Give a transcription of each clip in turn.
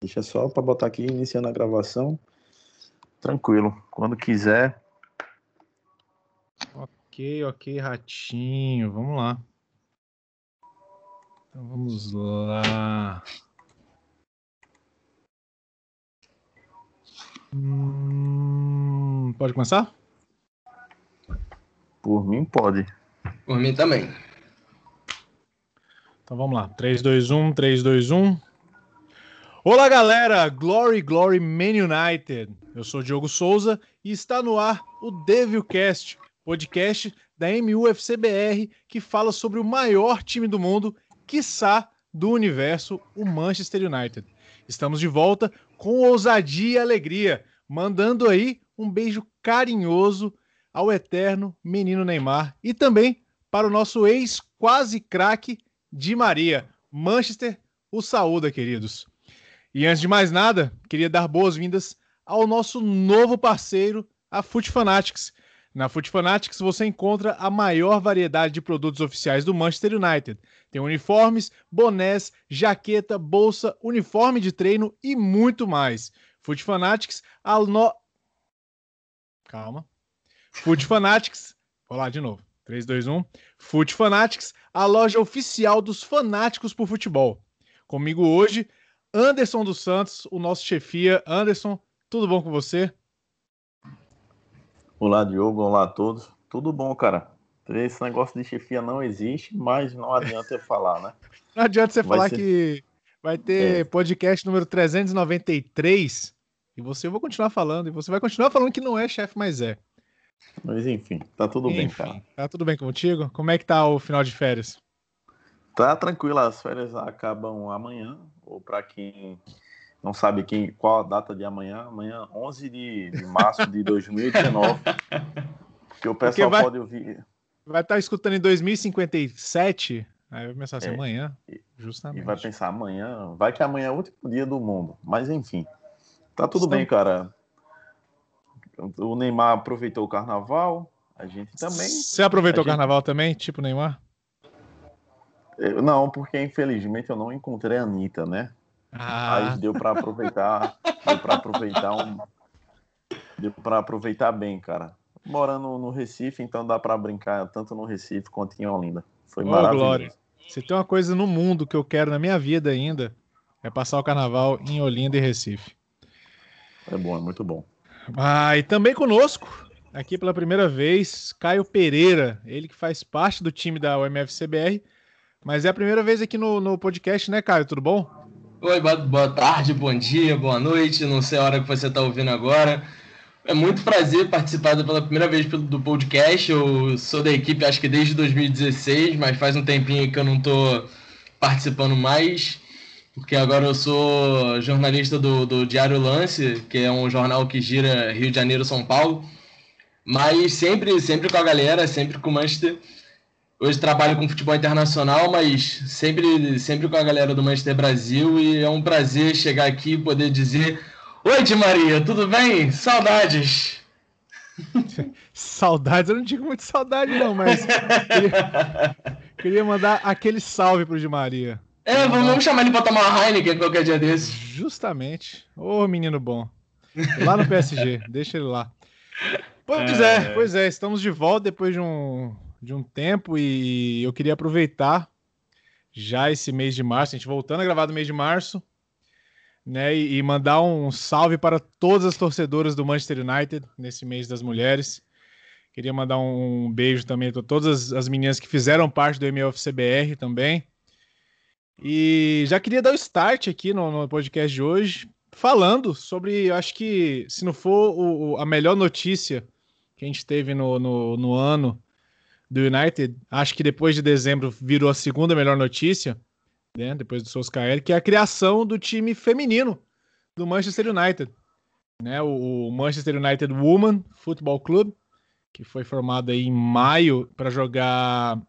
Deixa só para botar aqui iniciando a gravação. Tranquilo. Quando quiser. Ok, ok, ratinho. Vamos lá. Então vamos lá. Hum, pode começar? Por mim, pode. Por mim também. Então vamos lá. 3, 2, 1, 3, 2, 1. Olá, galera! Glory, Glory, Man United. Eu sou Diogo Souza e está no ar o Devilcast, podcast da MUFCBR que fala sobre o maior time do mundo, quiçá do universo, o Manchester United. Estamos de volta com ousadia e alegria, mandando aí um beijo carinhoso ao eterno menino Neymar e também para o nosso ex quase craque Di Maria. Manchester, o saúda, queridos. E antes de mais nada, queria dar boas-vindas ao nosso novo parceiro, a Foot Fanatics. Na Foot Fanatics você encontra a maior variedade de produtos oficiais do Manchester United. Tem uniformes, bonés, jaqueta, bolsa, uniforme de treino e muito mais. Foot Fanatics, a no... Calma. Foot Fanatics, vou lá de novo. 3, 2, 1. Foot Fanatics, a loja oficial dos fanáticos por futebol. Comigo hoje, Anderson dos Santos, o nosso chefia. Anderson, tudo bom com você? Olá, Diogo. Olá a todos. Tudo bom, cara. Esse negócio de chefia não existe, mas não adianta eu falar, né? Não adianta você vai falar ser... que vai ter é. podcast número 393 e você eu vou continuar falando e você vai continuar falando que não é chefe, mas é. Mas enfim, tá tudo enfim, bem, cara. Tá tudo bem contigo? Como é que tá o final de férias? Tá tranquilo, as férias acabam amanhã, ou para quem não sabe quem, qual a data de amanhã, amanhã 11 de, de março de 2019, que o pessoal vai, pode ouvir. Vai estar tá escutando em 2057, aí vai pensar assim, é, amanhã, justamente. E vai pensar amanhã, vai que amanhã é o último dia do mundo, mas enfim, tá tudo Estão... bem, cara. O Neymar aproveitou o carnaval, a gente também. Você aproveitou o gente... carnaval também, tipo Neymar? Não, porque infelizmente eu não encontrei a Anitta, né? Ah. Aí deu para aproveitar, deu para aproveitar um, deu para aproveitar bem, cara. Morando no Recife, então dá para brincar tanto no Recife quanto em Olinda. Foi oh, maravilhoso. Glória. Se tem uma coisa no mundo que eu quero na minha vida ainda, é passar o carnaval em Olinda e Recife. É bom, é muito bom. Ah, e também conosco, aqui pela primeira vez, Caio Pereira, ele que faz parte do time da UMFCBR, mas é a primeira vez aqui no, no podcast, né, Caio? Tudo bom? Oi, boa, tarde, bom dia, boa noite, não sei a hora que você está ouvindo agora. É muito prazer participar pela primeira vez do podcast. Eu sou da equipe, acho que desde 2016, mas faz um tempinho que eu não estou participando mais porque agora eu sou jornalista do, do Diário Lance, que é um jornal que gira Rio de Janeiro, São Paulo, mas sempre, sempre com a galera, sempre com o Manchester. Hoje trabalho com futebol internacional, mas sempre, sempre com a galera do Manchester Brasil e é um prazer chegar aqui e poder dizer: Oi, Di Maria, tudo bem? Saudades! Saudades, eu não digo muito saudade, não, mas queria, queria mandar aquele salve pro Di Maria. É, vamos chamar ele pra tomar uma Heineken qualquer dia desse. Justamente. Ô, menino bom. Lá no PSG, deixa ele lá. Pois é. é, pois é, estamos de volta depois de um, de um tempo e eu queria aproveitar já esse mês de março, a gente voltando a gravar do mês de março, né, e, mandar um salve para todas as torcedoras do Manchester United nesse mês das mulheres. Queria mandar um beijo também para todas as meninas que fizeram parte do MLFCBR também. E já queria dar o start aqui no, no podcast de hoje, falando sobre, acho que se não for o, a melhor notícia que a gente teve no, no, no, ano do United, acho que depois de dezembro virou a segunda melhor notícia, né, depois do Solskjaer, que é a criação do time feminino do Manchester United. Né, o, Manchester United Women Football Club, que foi formado aí em maio para jogar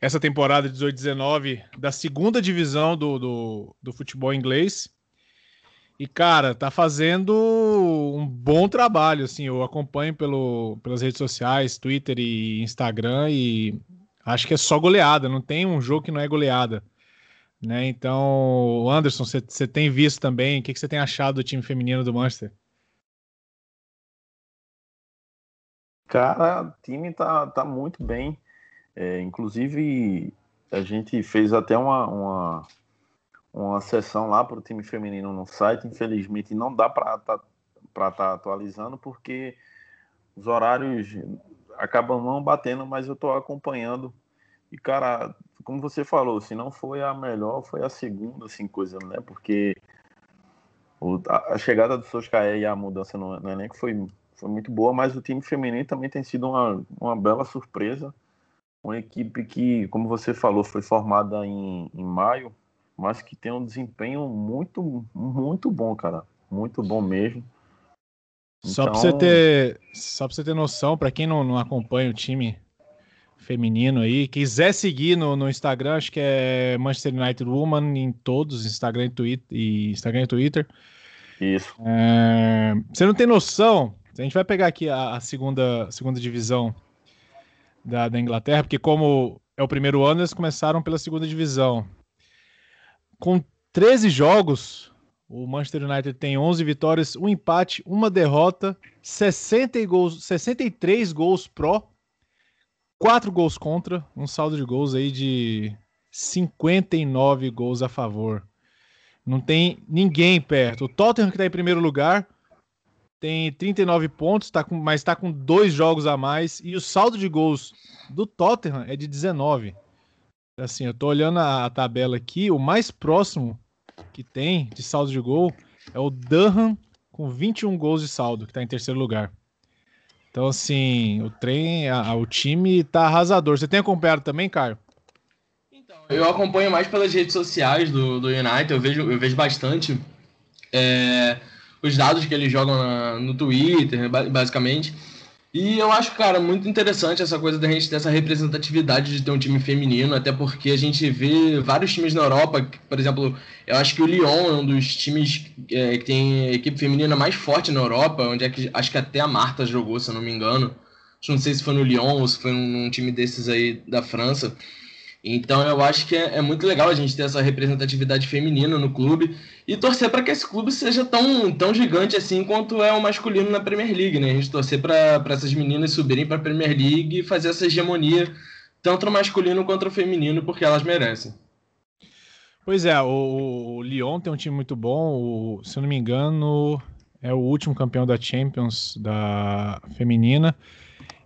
essa temporada de 18-19 da segunda divisão do, do, do, futebol inglês. E, cara, tá fazendo um bom trabalho, assim, eu acompanho pelo, pelas redes sociais, Twitter e Instagram, e acho que é só goleada, não tem um jogo que não é goleada. Né? Então, Anderson, você tem visto também, o que você tem achado do time feminino do Manchester? Cara, o time tá, tá muito bem. É, inclusive, a gente fez até uma, uma, uma sessão lá para o time feminino no site. Infelizmente, não dá para estar tá, tá atualizando, porque os horários acabam não batendo, mas eu estou acompanhando. E, cara, como você falou, se não foi a melhor, foi a segunda, assim, coisa, né? Porque o, a, chegada do Soscaé e a mudança no, no elenco foi, foi muito boa, mas o time feminino também tem sido uma, uma bela surpresa. Uma equipe que, como você falou, foi formada em, em maio, mas que tem um desempenho muito, muito bom, cara. Muito bom mesmo. Só então... para você ter, só para você ter noção, para quem não, não acompanha o time feminino aí, quiser seguir no, no Instagram, acho que é Manchester United Woman em todos, Instagram e Twitter, e Instagram e Twitter. Isso. É, você não tem noção? A gente vai pegar aqui a, a segunda, segunda divisão da, da Inglaterra, porque como é o primeiro ano, eles começaram pela segunda divisão. Com 13 jogos, o Manchester United tem 11 vitórias, um empate, uma derrota, 60 gols, 63 gols pró, 4 gols contra, um saldo de gols aí de 59 gols a favor. Não tem ninguém perto. O Tottenham, que está em primeiro lugar, tem 39 pontos, tá com, mas está com dois jogos a mais. E o saldo de gols do Tottenham é de 19. Assim, eu tô olhando a, a tabela aqui, o mais próximo que tem de saldo de gol é o Durham com 21 gols de saldo, que está em terceiro lugar. Então, assim, o trem, a, a, o time tá arrasador. Você tem acompanhado também, Caio? Então, eu acompanho mais pelas redes sociais do, do United, eu vejo, eu vejo bastante é, os dados que eles jogam na, no Twitter, basicamente. E eu acho, cara, muito interessante essa coisa da gente ter essa representatividade de ter um time feminino, até porque a gente vê vários times na Europa, por exemplo, eu acho que o Lyon é um dos times é, que tem equipe feminina mais forte na Europa, onde é que acho que até a Marta jogou, se eu não me engano. Não sei se foi no Lyon ou se foi num time desses aí da França. Então eu acho que é, é, muito legal a gente ter essa representatividade feminina no clube e torcer para que esse clube seja tão, tão gigante assim quanto é o masculino na Premier League, né? A gente torcer para essas meninas subirem para a Premier League e fazer essa hegemonia tanto no masculino quanto no feminino, porque elas merecem. Pois é, o, o Lyon tem um time muito bom, o, se eu não me engano, é o último campeão da Champions da feminina.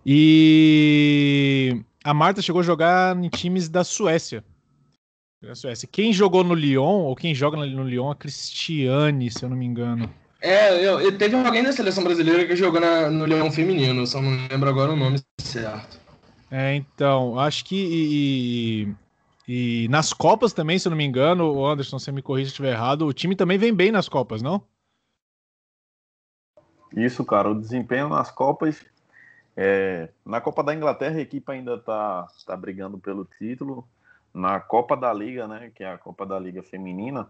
E a Marta chegou a jogar em times da Suécia. Da Suécia. Quem jogou no Lyon, ou quem joga no Lyon, é a Cristiane, se eu não me engano. É, eu, eu, teve alguém da seleção brasileira que jogou na, no Leão feminino, só não lembro agora o nome certo. É, então, acho que. E, e, nas Copas também, se eu não me engano, o Anderson, você me corrija se estiver errado, o time também vem bem nas Copas, não? Isso, cara, o desempenho nas Copas é, na Copa da Inglaterra, a equipe ainda está tá brigando pelo título. Na Copa da Liga, né, que é a Copa da Liga Feminina,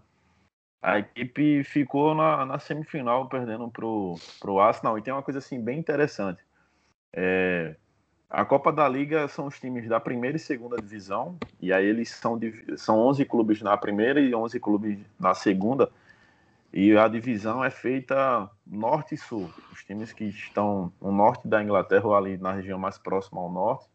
a equipe ficou na, na semifinal perdendo para o Arsenal. E tem uma coisa assim bem interessante. É, a Copa da Liga são os times da primeira e segunda divisão, e aí eles são, são 11 clubes na primeira e 11 clubes na segunda. E a divisão é feita norte e sul. Os times que estão no norte da Inglaterra ou ali na região mais próxima ao norte.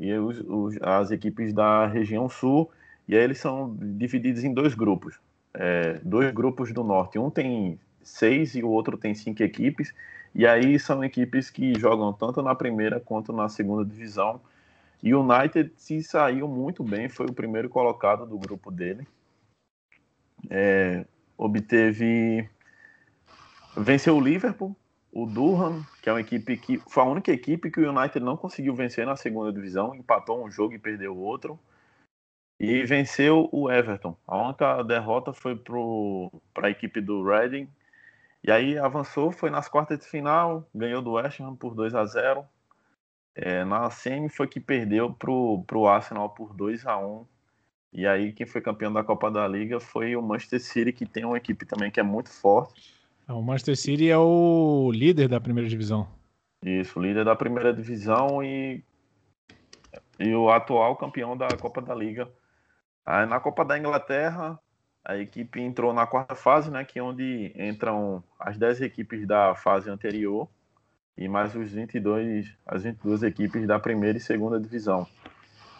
E os, os, as equipes da região sul. E aí eles são divididos em dois grupos. É, dois grupos do norte. Um tem seis e o outro tem cinco equipes. E aí são equipes que jogam tanto na primeira quanto na segunda divisão. E o United se saiu muito bem, foi o primeiro colocado do grupo dele. É, obteve. Venceu o Liverpool, o Durham, que é uma equipe que. Foi a única equipe que o United não conseguiu vencer na segunda divisão, empatou um jogo e perdeu outro. E venceu o Everton. A única derrota foi para a equipe do Reading. E aí avançou, foi nas quartas de final, ganhou do West Ham por 2 a 0 é, Na semi foi que perdeu para o Arsenal por 2 a 1 e aí, quem foi campeão da Copa da Liga foi o Manchester City, que tem uma equipe também que é muito forte. É, o Manchester City é o líder da primeira divisão. Isso, líder da primeira divisão e, e o atual campeão da Copa da Liga. Aí na Copa da Inglaterra, a equipe entrou na quarta fase, né, que é onde entram as 10 equipes da fase anterior e mais os 22, as 22 equipes da primeira e segunda divisão.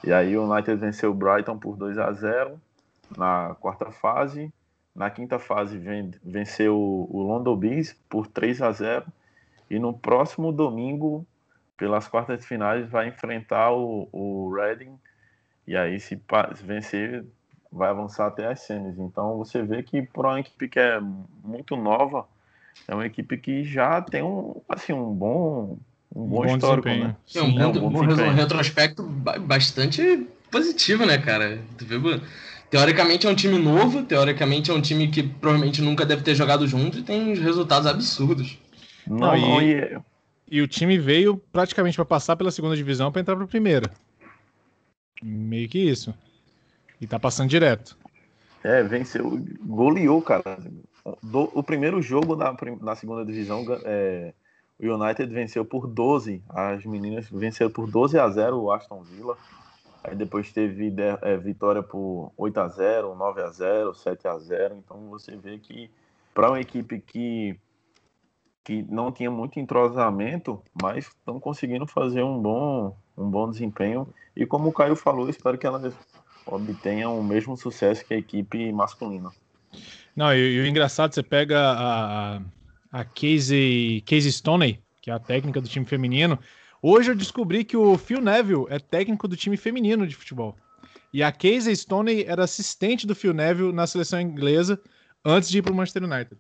E aí o United venceu o Brighton por 2 a 0 na quarta fase. Na quinta fase venceu o London Bees por 3 a 0 e no próximo domingo, pelas quartas de finais, vai enfrentar o, o Reading e aí se vencer vai avançar até as semis. Então você vê que para uma equipe que é muito nova, é uma equipe que já tem um assim um bom um bom, bom histórico, desempenho. né? Sim, um, bom, é um bom, bom retrospecto bastante positivo, né, cara? Teoricamente é um time novo, teoricamente é um time que provavelmente nunca deve ter jogado junto e tem resultados absurdos. Não, não e, e, o time veio praticamente para passar pela segunda divisão para entrar para a primeira. Meio que isso. E tá passando direto. É, venceu, goleou, cara. Do, o primeiro jogo na, na segunda divisão, é, o United venceu por 12. As meninas venceram por 12 a 0 o Aston Villa. Aí depois teve é, vitória por 8 a 0 9 a 0 7 a 0 Então você vê que para uma equipe que, que não tinha muito entrosamento, mas estão conseguindo fazer um bom, um bom desempenho. E como o Caio falou, espero que elas obtenham o mesmo sucesso que a equipe masculina. Não, e, e o engraçado, você pega a, a Casey, Casey Stoney, que é a técnica do time feminino. Hoje eu descobri que o Phil Neville é técnico do time feminino de futebol. E a Casey Stoney era assistente do Phil Neville na seleção inglesa antes de ir para o Manchester United.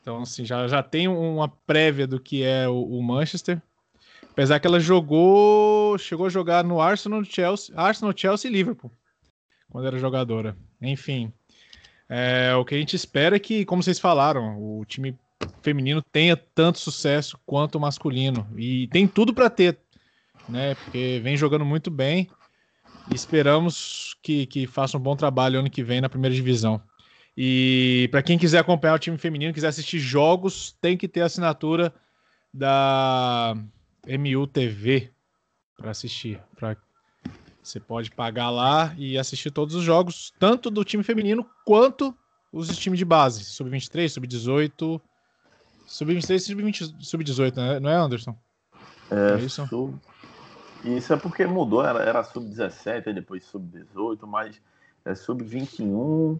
Então, assim, já, já tem uma prévia do que é o, o Manchester. Apesar que ela jogou, chegou a jogar no Arsenal, Chelsea, Arsenal, Chelsea e Liverpool, quando era jogadora. Enfim, é, o que a gente espera é que, como vocês falaram, o time feminino tenha tanto sucesso quanto o masculino e tem tudo para ter, né? Porque vem jogando muito bem e esperamos que, que faça um bom trabalho ano que vem na primeira divisão. E para quem quiser acompanhar o time feminino, quiser assistir jogos, tem que ter assinatura da MUTV para assistir. Pra... Você pode pagar lá e assistir todos os jogos, tanto do time feminino quanto os times de base, sub-23, sub-18, sub-23 e sub-18, né? não é, Anderson? É, é isso? Sub... Isso é porque mudou, era, era sub-17, depois sub-18, mas é sub-21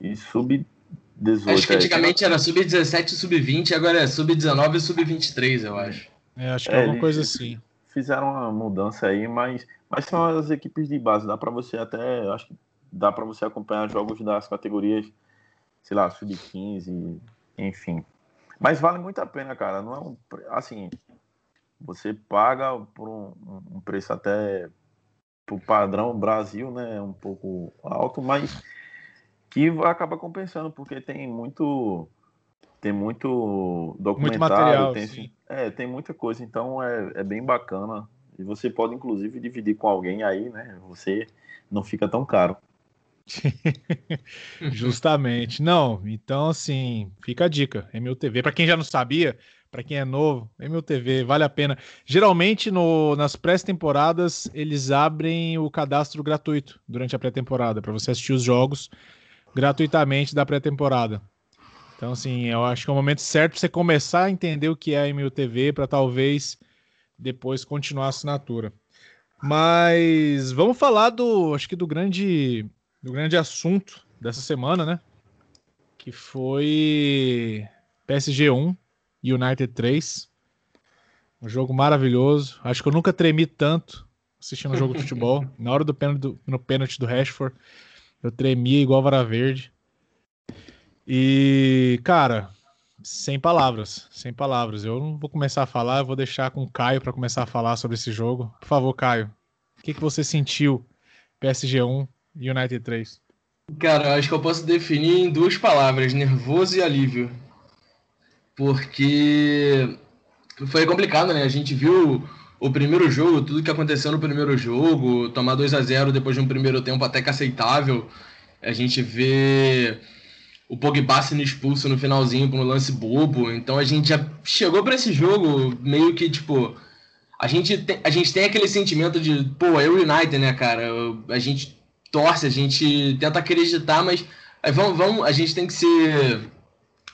e sub-18. Acho que é, antigamente era sub-17 e sub-20, agora é sub-19 e sub-23, eu acho. É, acho que é, alguma coisa assim. Fizeram uma mudança aí, mas, mas são as equipes de base. Dá para você até, acho que dá para você acompanhar jogos das categorias, sei lá, sub-15, enfim. Mas vale muito a pena, cara. Não é um, assim, você paga por um, um preço até pro padrão Brasil, né, um pouco alto, mas que acaba compensando porque tem muito tem muito documentário, muito material, tem, é, tem muita coisa, então é, é bem bacana. E você pode, inclusive, dividir com alguém aí, né? Você não fica tão caro. Justamente. Não, então assim, fica a dica. MUTV, para quem já não sabia, para quem é novo, MUTV vale a pena. Geralmente no, nas pré-temporadas eles abrem o cadastro gratuito durante a pré-temporada para você assistir os jogos gratuitamente da pré-temporada. Então, assim, eu acho que é o momento certo para você começar a entender o que é a MUTV para talvez depois continuar a assinatura. Mas vamos falar do, acho que do grande, do grande assunto dessa semana, né? Que foi PSG 1 United 3. Um jogo maravilhoso. Acho que eu nunca tremi tanto assistindo um jogo de futebol. Na hora do pênalti do, no pênalti do Rashford, eu tremia igual vara verde. E, cara, sem palavras, sem palavras. Eu não vou começar a falar, eu vou deixar com o Caio para começar a falar sobre esse jogo. Por favor, Caio, o que, que você sentiu PSG 1 e United 3? Cara, acho que eu posso definir em duas palavras: nervoso e alívio. Porque foi complicado, né? A gente viu o primeiro jogo, tudo que aconteceu no primeiro jogo, tomar 2 a 0 depois de um primeiro tempo até que aceitável. A gente vê o Pogba sendo expulso no finalzinho por um lance bobo. Então a gente já chegou para esse jogo meio que tipo. A gente, tem, a gente tem aquele sentimento de, pô, é o United, né, cara? A gente torce, a gente tenta acreditar, mas vamos, vamos, a gente tem que ser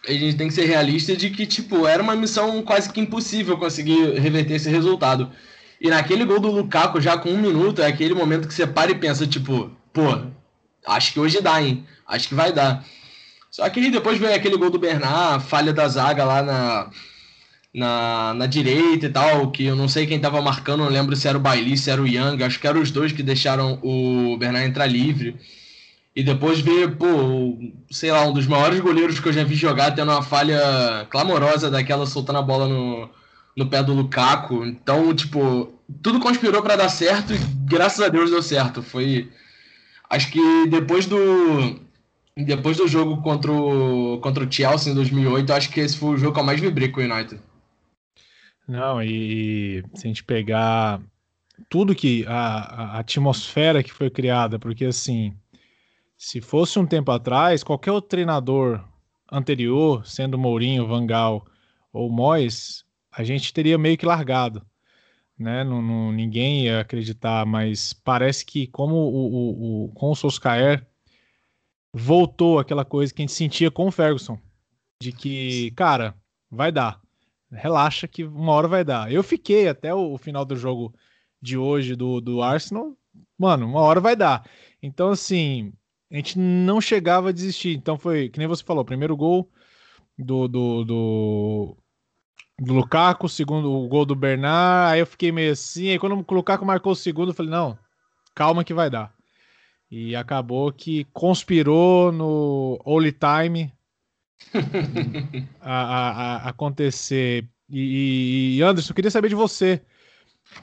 a gente tem que ser realista de que tipo era uma missão quase que impossível conseguir reverter esse resultado. E naquele gol do Lukaku já com um minuto é aquele momento que você para e pensa tipo, pô, acho que hoje dá, hein? Acho que vai dar. Só que depois vem aquele gol do Bernard, falha da zaga lá na, na, na direita e tal, que eu não sei quem estava marcando, não lembro se era o Bailey, se era o Young, acho que eram os dois que deixaram o Bernard entrar livre. E depois veio, pô, sei lá, um dos maiores goleiros que eu já vi jogar tendo uma falha clamorosa daquela soltando a bola no, no pé do Lukaku. Então, tipo, tudo conspirou para dar certo e graças a Deus deu certo. Foi. Acho que depois do. Depois do jogo contra o, contra o Chelsea em 2008, acho que esse foi o jogo que eu mais vibrei com o United. Não, e se a gente pegar tudo que a, a atmosfera que foi criada, porque assim, se fosse um tempo atrás, qualquer outro treinador anterior, sendo Mourinho, Vangal ou Moyes, a gente teria meio que largado, né? Não, não, ninguém ia acreditar, mas parece que como o, o, o, com o Solskjaer voltou aquela coisa que a gente sentia com o Ferguson, de que, cara, vai dar relaxa que uma hora vai dar. Eu fiquei até o, final do jogo de hoje do, do Arsenal, mano, uma hora vai dar. Então, assim, a gente não chegava a desistir. Então foi, que nem você falou, primeiro gol do, do, do, do Lukaku, segundo o gol do Bernard, aí eu fiquei meio assim, aí quando o Lukaku marcou o segundo, eu falei, não, calma que vai dar. E acabou que conspirou no Holy Time a, a, a, acontecer. E, e, Anderson, eu queria saber de você.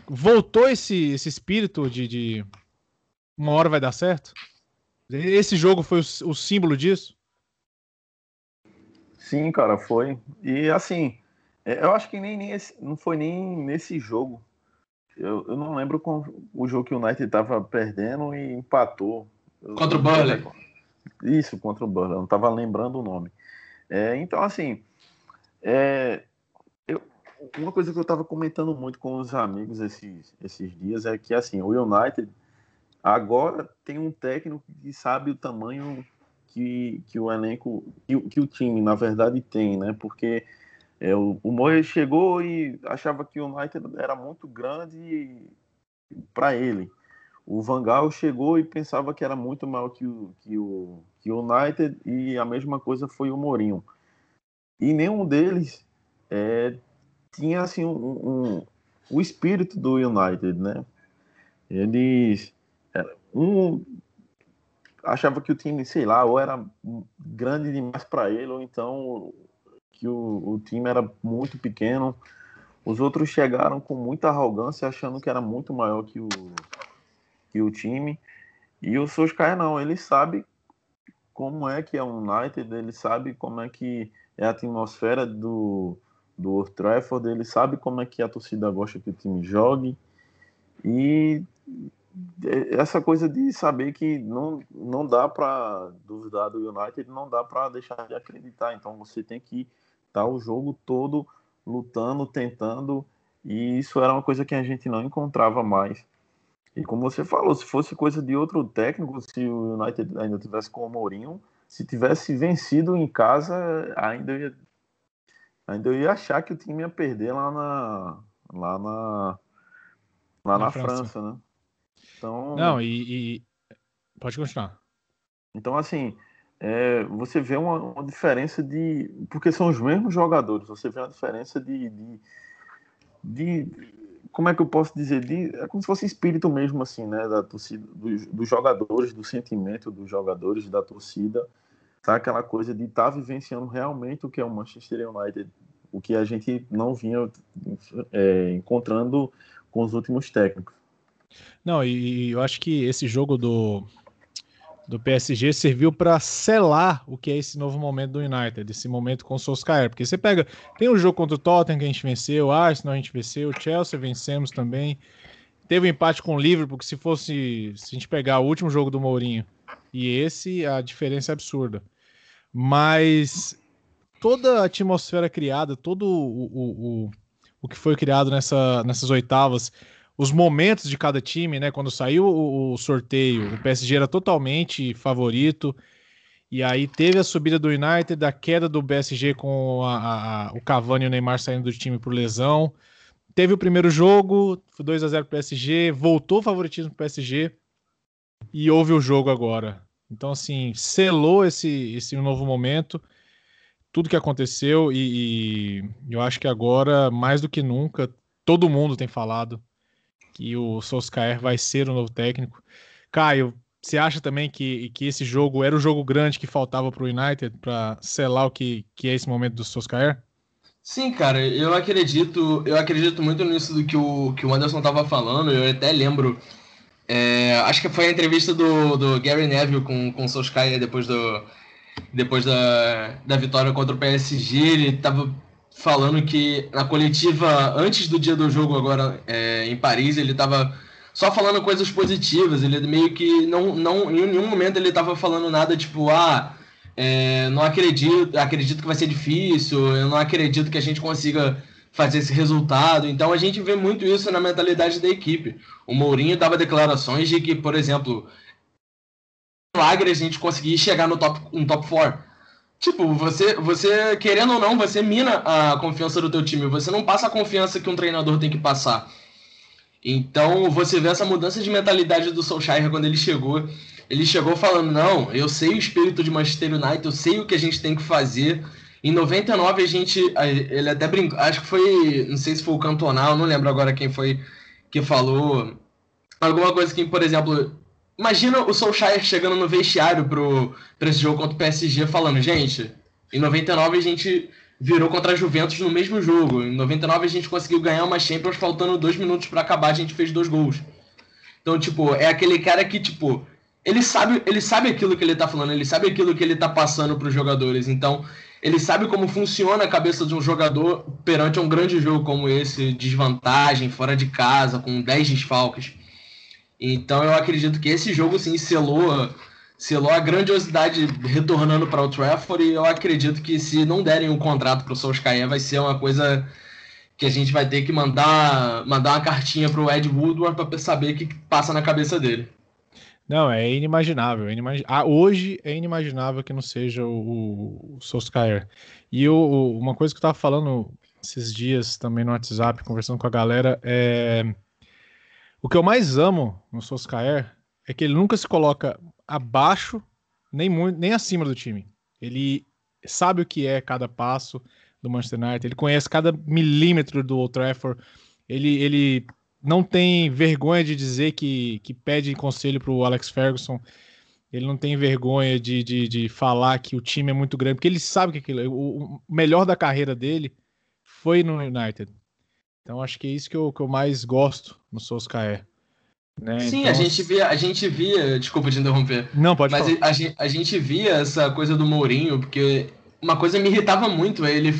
Voltou esse, esse espírito de, de uma hora vai dar certo? Esse jogo foi o, o símbolo disso? Sim, cara, foi. E assim, é, eu acho que nem, nem esse, não foi nem nesse jogo. Eu, eu não lembro com o jogo que o United estava perdendo e empatou. Contra o Burnley. Isso, contra o Burnley. Eu não estava lembrando o nome. É, então, assim, é, eu, uma coisa que eu estava comentando muito com os amigos esses, esses dias é que, assim, o United agora tem um técnico que sabe o tamanho que, que o elenco, que, que o time, na verdade, tem, né? Porque é, o, o chegou e achava que o United era muito grande para ele. O Van Gaal chegou e pensava que era muito maior que o, que o, que o United e a mesma coisa foi o Mourinho. E nenhum deles é, tinha assim um, um, o espírito do United, né? Eles um achava que o time, sei lá, ou era grande demais para ele, ou então que o, o time era muito pequeno. Os outros chegaram com muita arrogância, achando que era muito maior que o, que o time. E o Solskjaer não, ele sabe como é que é o United, ele sabe como é que é a atmosfera do, do Old Trafford, ele sabe como é que a torcida gosta que o time jogue. E essa coisa de saber que não, não dá para duvidar do United, não dá para deixar de acreditar. Então você tem que estar tá o jogo todo lutando, tentando, e isso era uma coisa que a gente não encontrava mais. E como você falou, se fosse coisa de outro técnico, se o United ainda tivesse com o Mourinho, se tivesse vencido em casa, ainda ia, ainda ia achar que o time ia perder lá na lá na lá na, na França. França. né? Então, não, e, e... pode continuar. Então assim, é, você vê uma, uma, diferença de porque são os mesmos jogadores, você vê uma diferença de, de, de como é que eu posso dizer? De, é como se fosse espírito mesmo, assim, né? Da torcida, dos, dos jogadores, do sentimento dos jogadores, da torcida. Tá? Aquela coisa de estar tá vivenciando realmente o que é o Manchester United, o que a gente não vinha é, encontrando com os últimos técnicos. Não, e eu acho que esse jogo do, do PSG serviu para selar o que é esse novo momento do United, esse momento com o Solskjaer, porque você pega, tem o jogo contra o Tottenham que a gente venceu, Arsenal a gente venceu, Chelsea vencemos também, teve um empate com o Liverpool, que se fosse, se a gente pegar o último jogo do Mourinho e esse, a diferença é absurda, mas toda a atmosfera criada, todo o, o, o, o que foi criado nessa, nessas oitavas, os momentos de cada time, né? Quando saiu o, o, sorteio, o PSG era totalmente favorito. E aí teve a subida do United, a queda do PSG com a, a, o Cavani e o Neymar saindo do time por lesão. Teve o primeiro jogo, 2 a 0 para o PSG, voltou o favoritismo para o PSG e houve o jogo agora. Então, assim, selou esse, esse novo momento, tudo que aconteceu, e, e eu acho que agora, mais do que nunca, todo mundo tem falado que o Solskjaer vai ser o novo técnico. Caio, você acha também que, que esse jogo era o jogo grande que faltava para o United para selar o que, que é esse momento do Solskjaer? Sim, cara, eu acredito, eu acredito muito nisso do que o, que o Anderson estava falando. Eu até lembro é, acho que foi a entrevista do, do Gary Neville com, com o Solskjaer depois, do, depois da, da vitória contra o PSG. Ele estava falando que na coletiva, antes do dia do jogo, agora é, em Paris, ele estava só falando coisas positivas. Ele meio que não, não em nenhum momento ele estava falando nada tipo, ah, é, não acredito, acredito que vai ser difícil, eu não acredito que a gente consiga fazer esse resultado. Então a gente vê muito isso na mentalidade da equipe. O Mourinho dava declarações de que, por exemplo, milagre a gente conseguir chegar no top, no top 4. Tipo, você, você, querendo ou não, você mina a confiança do teu time. Você não passa a confiança que um treinador tem que passar. Então, você vê essa mudança de mentalidade do Solskjaer quando ele chegou. Ele chegou falando, não, eu sei o espírito de Manchester United, eu sei o que a gente tem que fazer. Em 99 a gente. Ele até brincou. Acho que foi. Não sei se foi o Cantonal, não lembro agora quem foi que falou. Alguma coisa que, por exemplo. Imagina o Solskjaer chegando no vestiário pro, pra esse jogo contra o PSG falando, gente, em 99 a gente virou contra a Juventus no mesmo jogo. Em 99 a gente conseguiu ganhar uma Champions faltando dois minutos para acabar, a gente fez dois gols. Então, tipo, é aquele cara que, tipo, ele sabe, ele sabe aquilo que ele tá falando, ele sabe aquilo que ele tá passando pros jogadores. Então, ele sabe como funciona a cabeça de um jogador perante um grande jogo como esse, desvantagem, fora de casa, com 10 desfalques. Então eu acredito que esse jogo sim selou, selou a grandiosidade retornando para o Trafford e eu acredito que se não derem um contrato para o Solskjaer vai ser uma coisa que a gente vai ter que mandar, mandar uma cartinha para o Ed Woodward para saber o que passa na cabeça dele. Não, é inimaginável. Inimag... ah, hoje é inimaginável que não seja o, o Solskjaer. E uma coisa que eu tava falando esses dias também no WhatsApp, conversando com a galera, é. O que eu mais amo no Solskjaer é que ele nunca se coloca abaixo, nem, muito, nem acima do time. Ele sabe o que é cada passo do Manchester United, ele conhece cada milímetro do Old Trafford, ele, ele não tem vergonha de dizer que, que pede conselho para o Alex Ferguson. Ele não tem vergonha de, de, de, falar que o time é muito grande, porque ele sabe que aquilo, o, o melhor da carreira dele foi no United. Então acho que é isso que eu, que eu mais gosto no Solskjaer. Né? Sim, então... a gente via, a gente via, desculpa te interromper. Não, pode Mas falar. A, a, a gente via essa coisa do Mourinho, porque uma coisa me irritava muito, é ele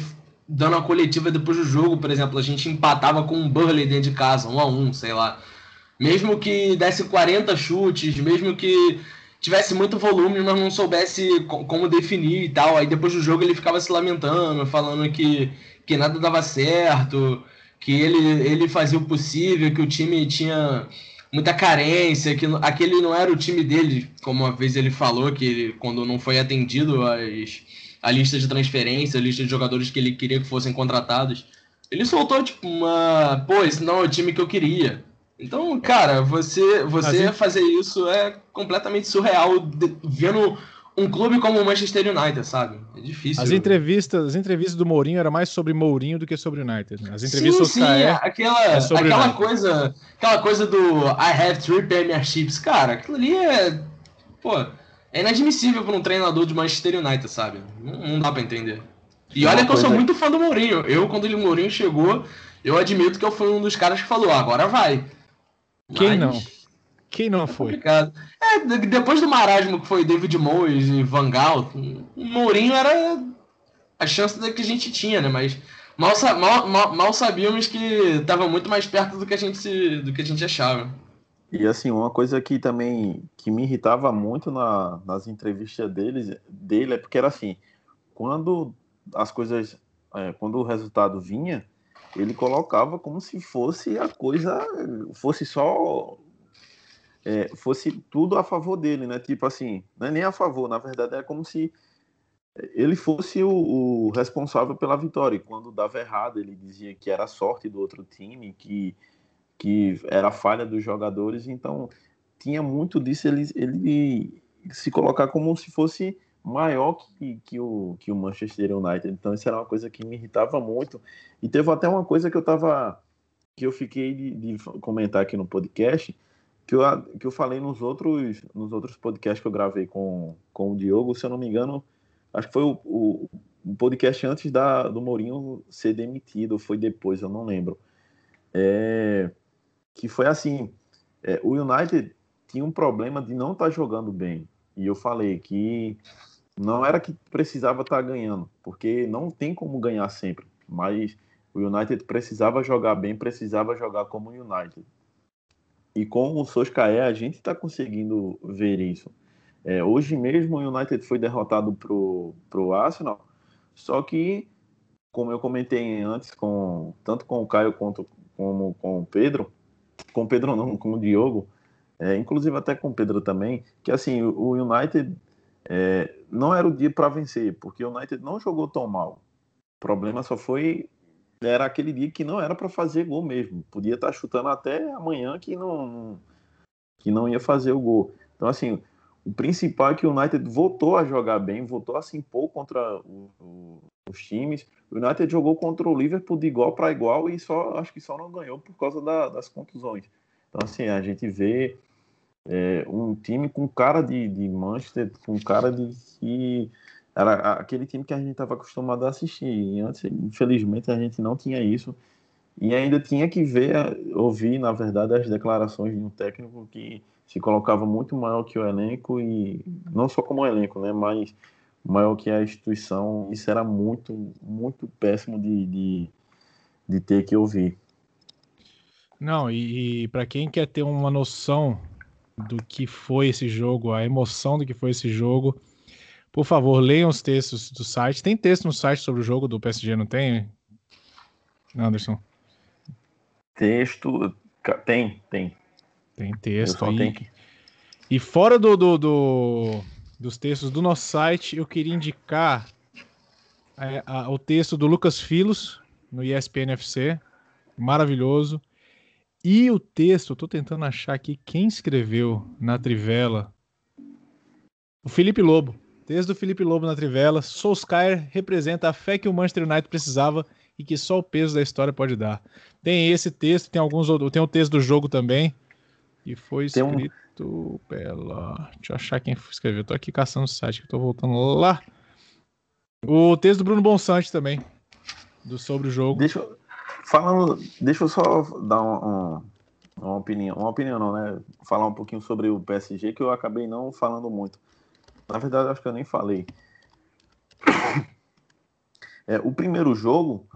dando a coletiva depois do jogo, por exemplo, a gente empatava com um Burley dentro de casa, um a um, sei lá. Mesmo que desse 40 chutes, mesmo que tivesse muito volume, mas não soubesse como definir e tal. Aí depois do jogo ele ficava se lamentando, falando que, que nada dava certo, que ele, ele fazia o possível, que o time tinha muita carência, que aquele não era o time dele, como uma vez ele falou, que ele, quando não foi atendido as a lista de transferência, a lista de jogadores que ele queria que fossem contratados. Ele soltou, tipo, uma. Pô, esse não é o time que eu queria. Então, cara, você, você fazer isso é completamente surreal de, vendo um clube como o Manchester United, sabe? É difícil. As entrevistas, as entrevistas do Mourinho era mais sobre Mourinho do que sobre o United. Né? As entrevistas sim, sim, é, aquela, é aquela coisa, aquela coisa do I have three premierships, cara, aquilo ali é, pô, é inadmissível para um treinador de Manchester United, sabe? Não, não dá para entender. E olha que eu sou muito fã do Mourinho. Eu, quando o Mourinho chegou, eu admito que eu fui um dos caras que falou, agora vai. Quem Mas... não? Quem não é foi? Complicado. É, depois do marasmo que foi David Moyes e Van Gaal, o Mourinho era a chance que a gente tinha, né? Mas mal, mal, mal, mal sabíamos que estava muito mais perto do que a gente, do que a gente achava. E assim, uma coisa que também que me irritava muito na, nas entrevistas deles, dele é porque era assim, quando as coisas, é, quando o resultado vinha, ele colocava como se fosse a coisa, fosse só é, fosse tudo a favor dele, né? Tipo assim, não é nem a favor, na verdade é como se ele fosse o, o, responsável pela vitória. E quando dava errado, ele dizia que era sorte do outro time, que, que era falha dos jogadores. Então, tinha muito disso ele, ele se colocar como se fosse maior que, que, o, que o Manchester United. Então, isso era uma coisa que me irritava muito. E teve até uma coisa que eu tava. que eu fiquei de, de comentar aqui no podcast, que eu, que eu falei nos outros, nos outros podcasts que eu gravei com, com o Diogo, se eu não me engano, acho que foi o, o, o podcast antes da, do Mourinho ser demitido, foi depois, eu não lembro. É, que foi assim, é, o United tinha um problema de não estar tá jogando bem. E eu falei que não era que precisava estar tá ganhando, porque não tem como ganhar sempre, mas o United precisava jogar bem, precisava jogar como o United. E com o Soscaé a gente está conseguindo ver isso. É, hoje mesmo o United foi derrotado pro, pro Arsenal, só que, como eu comentei antes, com, tanto com o Caio quanto como com o Pedro, com o Pedro não, com o Diogo, é, inclusive até com o Pedro também, que assim, o United é, não era o dia para vencer, porque o United não jogou tão mal. O problema só foi era aquele dia que não era para fazer gol mesmo. Podia estar tá chutando até amanhã que não que não ia fazer o gol. Então assim, o principal é que o United voltou a jogar bem, voltou a se impor contra o, o, os times. O United jogou contra o Liverpool de igual para igual e só acho que só não ganhou por causa da, das contusões. Então assim, a gente vê é, um time com cara de, de Manchester, com cara de que era aquele time que a gente estava acostumado a assistir. E antes, infelizmente, a gente não tinha isso. E ainda tinha que ver, ouvir, na verdade, as declarações de um técnico que se colocava muito maior que o elenco e não só como elenco, né, mas maior que a instituição. Isso era muito, muito péssimo de, de, de ter que ouvir. Não, e, e para quem quer ter uma noção do que foi esse jogo, a emoção do que foi esse jogo. Por favor, leiam os textos do site. Tem texto no site sobre o jogo do PSG, não tem? Anderson? Texto. Tem, tem. Tem texto aí. Que... E fora do, do, do, dos textos do nosso site, eu queria indicar é, a, o texto do Lucas Filos, no ESPN FC. Maravilhoso. E o texto, eu tô tentando achar aqui quem escreveu na Trivela. O Felipe Lobo. Texto do Felipe Lobo na Trivela. Solskjaer representa a fé que o Manchester United precisava e que só o peso da história pode dar. Tem esse texto, tem alguns outros. Tem o texto do jogo também. E foi escrito um... pela. Deixa eu achar quem escreveu. tô aqui caçando o site, que tô voltando lá. O texto do Bruno Bonsante também. Do sobre o jogo. Deixa eu Falando, deixa eu só dar um, um, uma opinião, uma opinião não, né? Falar um pouquinho sobre o PSG que eu acabei não falando muito. Na verdade, acho que eu nem falei. É, o primeiro jogo,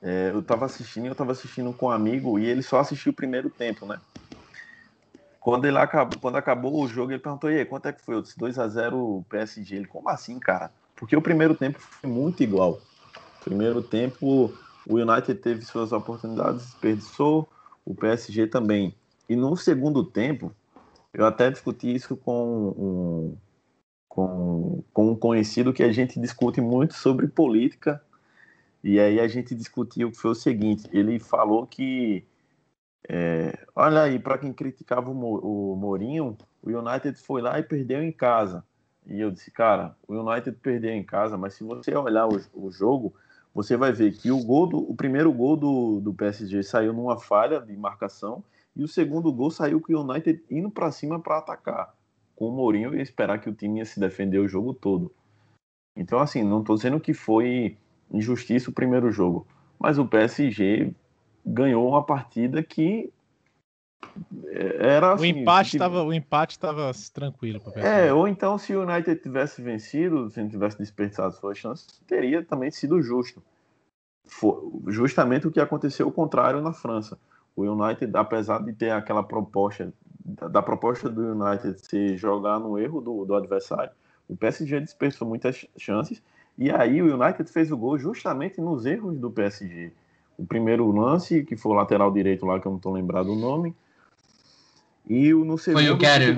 é, eu tava assistindo, eu tava assistindo com um amigo e ele só assistiu o primeiro tempo, né? Quando ele acabou, quando acabou o jogo, ele perguntou: "E aí, quanto é que foi?" Eu disse: 2 a 0 PSG. Ele: "Como assim, cara?" Porque o primeiro tempo foi muito igual. Primeiro tempo o United teve suas oportunidades, desperdiçou, o PSG também. E no segundo tempo, eu até discuti isso com um, com, com um conhecido que a gente discute muito sobre política. E aí a gente discutiu que foi o seguinte: ele falou que, é, olha aí, para quem criticava o, Mourinho, o United foi lá e perdeu em casa. E eu disse, cara, o United perdeu em casa, mas se você olhar o, o jogo, você vai ver que o gol do, o primeiro gol do, do PSG saiu numa falha de marcação e o segundo gol saiu com o United indo para cima para atacar. Com o Mourinho e esperar que o time ia se defender o jogo todo. Então, assim, não estou dizendo que foi injustiça o primeiro jogo, mas o PSG ganhou uma partida que era assim, o empate estava o empate estava tranquilo é ou então se o United tivesse vencido se não tivesse desperdiçado suas chances teria também sido justo. Foi justamente o que aconteceu o contrário na França. O United apesar de ter aquela proposta da proposta do United ser jogar no erro do, do adversário o PSG desperdiçou muitas chances e aí o United fez o gol justamente nos erros do PSG o primeiro lance, que foi o lateral direito lá, que eu não tô lembrado o nome. E o no segundo. Foi o Keller.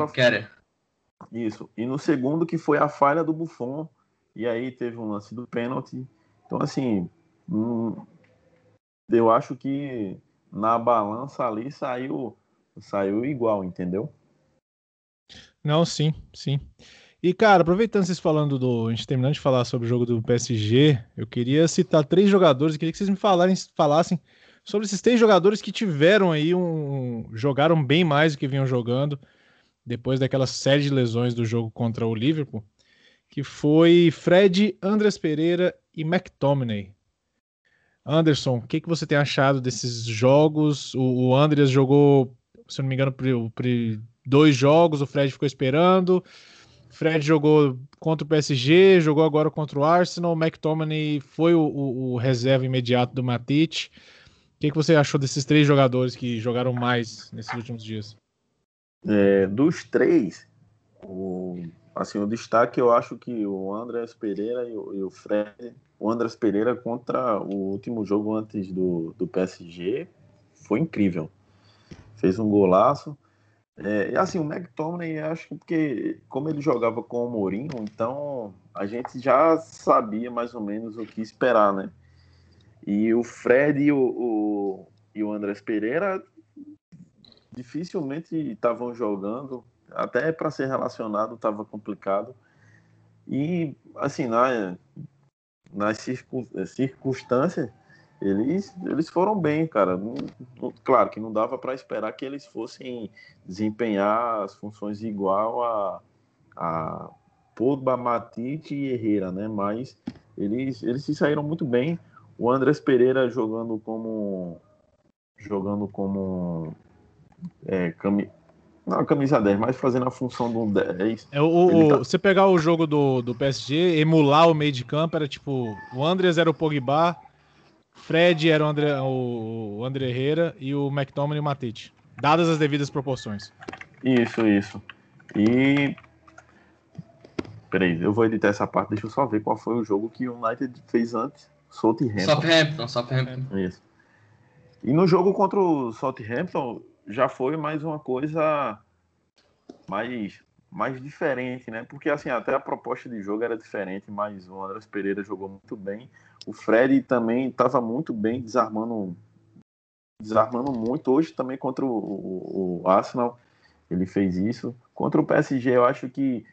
Isso. E no segundo, que foi a falha do Buffon. E aí teve um lance do pênalti. Então, assim, hum, eu acho que na balança ali saiu, saiu igual, entendeu? Não, sim, sim. E, cara, aproveitando vocês falando do. A gente terminando de falar sobre o jogo do PSG, eu queria citar três jogadores, eu queria que vocês me falarem, falassem sobre esses três jogadores que tiveram aí um. jogaram bem mais do que vinham jogando depois daquela série de lesões do jogo contra o Liverpool, que foi Fred, Andres Pereira e McTominay. Anderson, o que, que você tem achado desses jogos? O, o Andres jogou, se não me engano, por, por dois jogos, o Fred ficou esperando. Fred jogou contra o PSG, jogou agora contra o Arsenal. O McTominay foi o, o, o reserva imediato do Matite. O que, que você achou desses três jogadores que jogaram mais nesses últimos dias? É, dos três, o, assim, o destaque eu acho que o Andrés Pereira e o, e o Fred, o Andrés Pereira contra o último jogo antes do, do PSG foi incrível. Fez um golaço. É, assim, o McTominay, acho que porque como ele jogava com o Mourinho, então a gente já sabia mais ou menos o que esperar, né? E o Fred e o, o, e o Andrés Pereira dificilmente estavam jogando, até para ser relacionado estava complicado. E, assim, na, nas circunstâncias, eles, eles foram bem, cara. claro que não dava para esperar que eles fossem desempenhar as funções igual a, a Pogba, Matite e Herrera, né? Mas eles, eles se saíram muito bem. O Andrés Pereira jogando como jogando como é, cami... Não, camisa 10, mas fazendo a função do 10. É, o, tá... Você pegar o jogo do, do PSG, emular o meio de campo, era tipo: o Andres era o Pogba, Fred era o André, o, André Herrera e o McTominay e o Matite. Dadas as devidas proporções. Isso, isso. E. Peraí, eu vou editar essa parte, deixa eu só ver qual foi o jogo que o United fez antes. Southampton. Southampton, Southampton. Isso. E no jogo contra o Southampton, já foi mais uma coisa mais, mais diferente, né? Porque assim, até a proposta de jogo era diferente, mas o Andrés Pereira jogou muito bem. O Fred também estava muito bem, desarmando desarmando muito. Hoje também contra o, o, Arsenal ele fez isso. Contra o PSG, eu acho que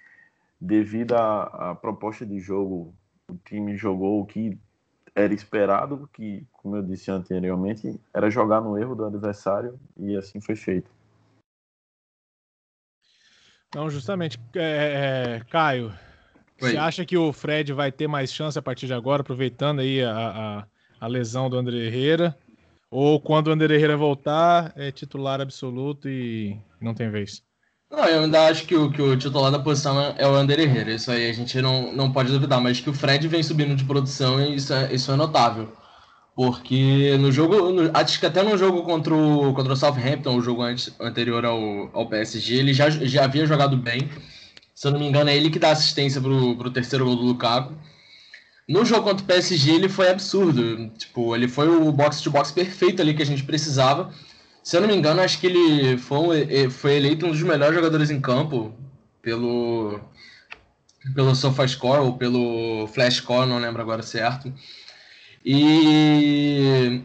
devido à, à proposta de jogo, o time jogou o que era esperado, que, como eu disse anteriormente, era jogar no erro do adversário e assim foi feito. Não, justamente, é, é, Caio, Oi. você acha que o Fred vai ter mais chance a partir de agora, aproveitando aí a, a, a lesão do André Herrera? Ou quando o André Herrera voltar, é titular absoluto e não tem vez? Não, eu ainda acho que o, que o titular da posição é, o Ander Herrera. Isso aí a gente não, não pode duvidar. Mas que o Fred vem subindo de produção e isso é, isso é notável. Porque no jogo, no, acho que até no jogo contra o, contra o Southampton, o jogo antes, anterior ao, ao PSG, ele já, já havia jogado bem. Se eu não me engano, é ele que dá assistência pro, pro terceiro gol do Lukaku. No jogo contra o PSG, ele foi absurdo. Tipo, ele foi o box-to-box perfeito ali que a gente precisava. Se eu não me engano, acho que ele foi, foi eleito um dos melhores jogadores em campo pelo pelo SofaScore ou pelo FlashScore, não lembro agora certo. E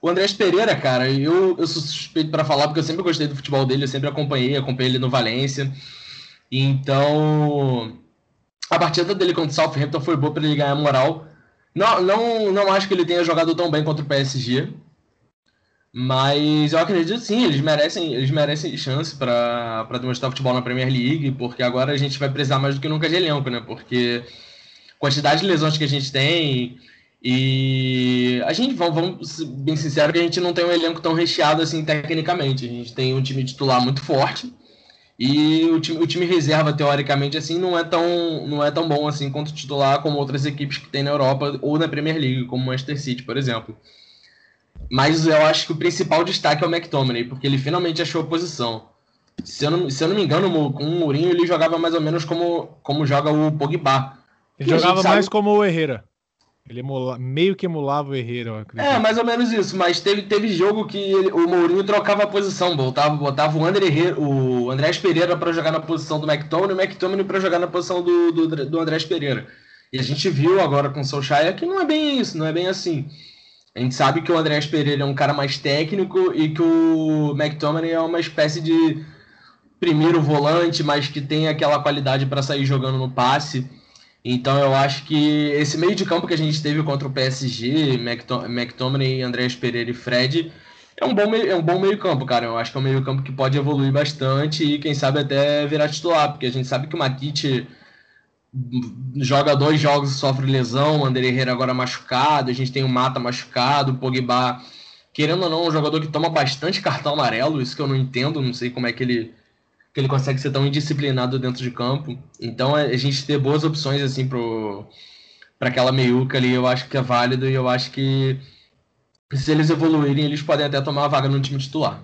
o Andrés Pereira, cara, eu, eu sou suspeito para falar porque eu sempre gostei do futebol dele, eu sempre acompanhei, acompanhei ele no Valência. Então, a partida dele contra o Southampton foi boa para ele ganhar moral. Não, não, não acho que ele tenha jogado tão bem contra o PSG, mas eu acredito sim, eles merecem, eles merecem chance para demonstrar futebol na Premier League, porque agora a gente vai precisar mais do que nunca de elenco, né? Porque quantidade de lesões que a gente tem e a gente, vamos, vamos ser bem sincero, que a gente não tem um elenco tão recheado assim tecnicamente. A gente tem um time titular muito forte e o time, o time reserva, teoricamente, assim, não é, tão, não é tão bom assim quanto o titular como outras equipes que tem na Europa ou na Premier League, como o Manchester City, por exemplo. Mas eu acho que o principal destaque é o McTominay, porque ele finalmente achou a posição. Se eu não, se eu não me engano, com o Mourinho ele jogava mais ou menos como, como joga o Pogba. Ele jogava mais como o Herrera. Ele emula, meio que emulava o Herrera. É, mais ou menos isso. Mas teve, teve jogo que ele, o Mourinho trocava a posição. Botava, botava o, André o Andrés Pereira para jogar na posição do McTominay e o McTominay para jogar na posição do, do, do Andrés Pereira. E a gente viu agora com o Solskjaer que não é bem isso, não é bem assim. A gente sabe que o Andrés Pereira é um cara mais técnico e que o McTominay é uma espécie de primeiro volante, mas que tem aquela qualidade para sair jogando no passe. Então eu acho que esse meio de campo que a gente teve contra o PSG, McTominay, Andrés Pereira e Fred, é um bom meio, é um bom meio campo, cara. Eu acho que é um meio campo que pode evoluir bastante e quem sabe até virar titular, porque a gente sabe que o Matite joga dois jogos e sofre lesão, o André Herrera agora machucado, a gente tem o Mata machucado, o Pogba, querendo ou não, um jogador que toma bastante cartão amarelo, isso que eu não entendo, não sei como é que ele que ele consegue ser tão indisciplinado dentro de campo. Então a gente ter boas opções assim pro para aquela meiuca ali, eu acho que é válido e eu acho que se eles evoluírem, eles podem até tomar a vaga no time titular.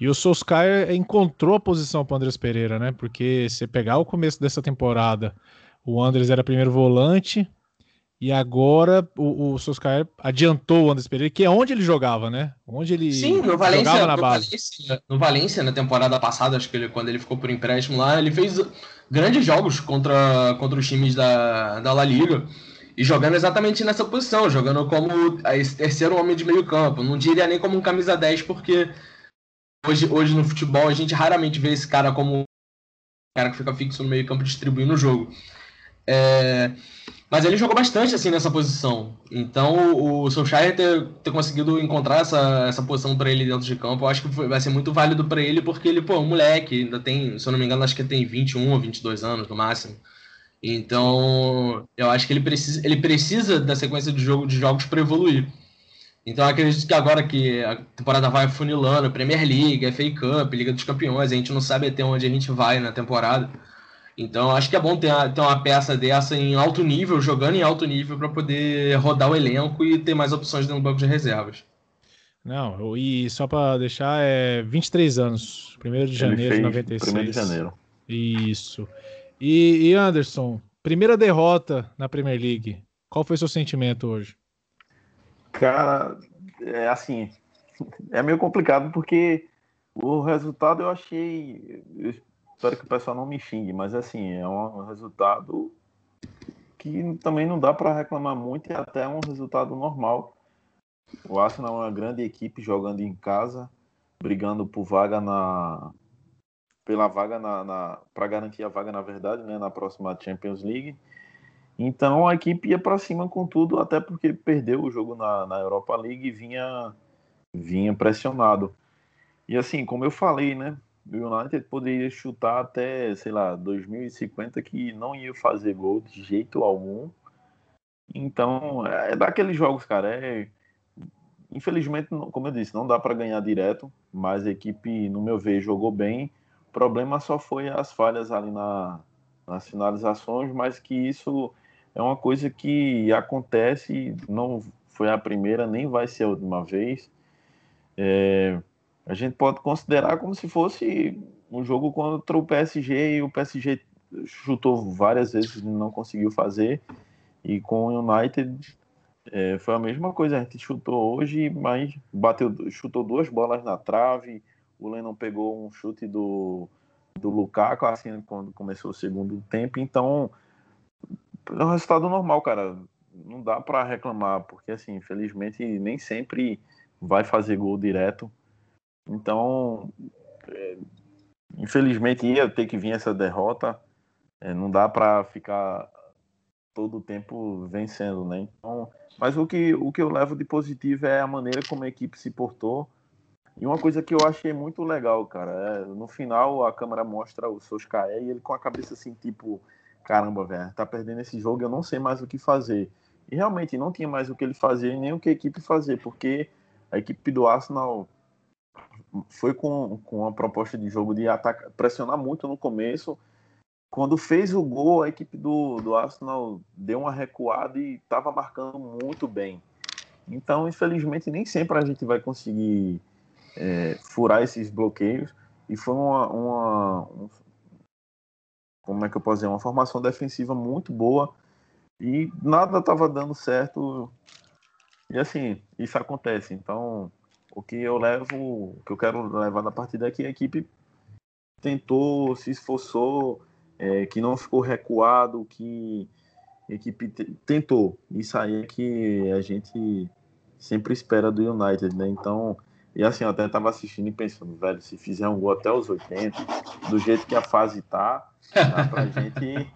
E o Solskjaer encontrou a posição para o Andrés Pereira, né? Porque se pegar o começo dessa temporada, o Andres era primeiro volante e agora o, o Solskjaer adiantou o Andres Pereira, que é onde ele jogava, né? Onde ele Sim, no Valência, jogava na no base. Valência, no Valência, na temporada passada, acho que ele, quando ele ficou por empréstimo lá, ele fez grandes jogos contra, contra os times da, da La Liga. E jogando exatamente nessa posição, jogando como esse terceiro homem de meio campo. Não diria nem como um camisa 10, porque hoje, hoje no futebol a gente raramente vê esse cara como um cara que fica fixo no meio campo distribuindo o jogo. É, mas ele jogou bastante assim nessa posição. Então o Solskjaer ter, ter conseguido encontrar essa, essa posição para ele dentro de campo, eu acho que vai ser muito válido para ele, porque ele, pô, é um moleque, ainda tem, se eu não me engano, acho que tem 21 ou 22 anos no máximo. Então, eu acho que ele precisa, ele precisa da sequência de, jogo, de jogos para evoluir. Então, acredito que agora que a temporada vai funilando, Premier League, FA Cup, Liga dos Campeões, a gente não sabe até onde a gente vai na temporada. Então, acho que é bom ter, ter uma peça dessa em alto nível, jogando em alto nível, para poder rodar o elenco e ter mais opções dentro do banco de reservas. Não, e só para deixar, é 23 anos, 1 de janeiro de 96. 1 de janeiro. Isso. E, e Anderson, primeira derrota na Premier League. Qual foi seu sentimento hoje? Cara, é assim, é meio complicado porque o resultado eu achei, Espero que o pessoal não me xingue, mas assim, é um resultado que também não dá para reclamar muito e até um resultado normal. O Arsenal é uma grande equipe jogando em casa, brigando por vaga na pela vaga na, na para garantir a vaga na verdade, né, na próxima Champions League. Então a equipe ia para cima com tudo, até porque perdeu o jogo na, na Europa League e vinha vinha pressionado. E assim, como eu falei, né, o United poderia chutar até, sei lá, 2050 que não ia fazer gol de jeito algum. Então, é daqueles jogos, cara. É, infelizmente, como eu disse, não dá para ganhar direto, mas a equipe, no meu ver, jogou bem. O problema só foi as falhas ali na, nas finalizações, mas que isso é uma coisa que acontece, não foi a primeira, nem vai ser a última vez. É, a gente pode considerar como se fosse um jogo contra o PSG e o PSG chutou várias vezes e não conseguiu fazer. E com o United é, foi a mesma coisa. A gente chutou hoje, mas bateu, chutou duas bolas na trave. O Lennon pegou um chute do, do Lukaku assim quando começou o segundo tempo. Então é um resultado normal, cara. Não dá para reclamar, porque assim, infelizmente nem sempre vai fazer gol direto. Então, é, infelizmente ia ter que vir essa derrota. É, não dá para ficar todo o tempo vencendo, né? Então, mas o que, o que eu levo de positivo é a maneira como a equipe se portou. E uma coisa que eu achei muito legal, cara, é, no final a câmera mostra o Soscaé e ele com a cabeça assim, tipo, caramba, velho, tá perdendo esse jogo, eu não sei mais o que fazer. E realmente não tinha mais o que ele fazer nem o que a equipe fazer, porque a equipe do Arsenal foi com, com a proposta de jogo de pressionar muito no começo. Quando fez o gol, a equipe do, do Arsenal deu uma recuada e estava marcando muito bem. Então, infelizmente, nem sempre a gente vai conseguir é, furar esses bloqueios. E foi uma, uma um, como é que eu posso dizer, uma formação defensiva muito boa. E nada estava dando certo. E assim, isso acontece. Então, o que eu levo, o que eu quero levar da partida é que a equipe tentou, se esforçou, é, que não ficou recuado, que a equipe tentou. Isso aí é que a gente sempre espera do United, né? Então, e assim, eu até estava assistindo e pensando, velho, se fizer um gol até os 80, do jeito que a fase tá, dá pra gente.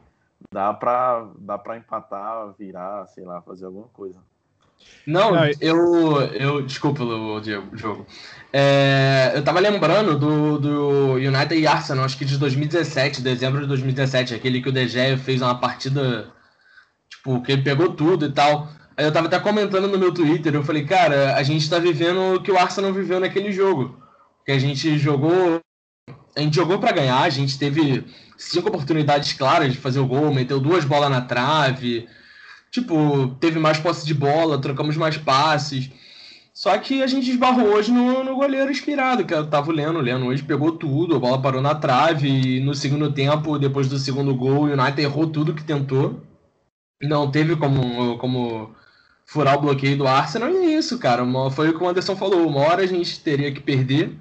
Dá pra, dá pra empatar, virar, sei lá, fazer alguma coisa. Não, eu. eu desculpa o jogo. É, eu tava lembrando do, do United e Arsenal, acho que de 2017, dezembro de 2017, aquele que o De Gea fez uma partida. Tipo, que ele pegou tudo e tal. Aí eu tava até comentando no meu Twitter, eu falei, cara, a gente tá vivendo o que o Arsenal viveu naquele jogo. Que a gente jogou. A gente jogou para ganhar, a gente teve cinco oportunidades claras de fazer o gol, meteu duas bolas na trave. Tipo, teve mais posse de bola, trocamos mais passes. Só que a gente esbarrou hoje no, no goleiro inspirado, que eu tava lendo. O Leno hoje pegou tudo, a bola parou na trave. E no segundo tempo, depois do segundo gol, o United errou tudo que tentou. Não teve como, como furar o bloqueio do Arsenal. E é isso, cara. Uma, foi o que o Anderson falou. Uma hora a gente teria que perder.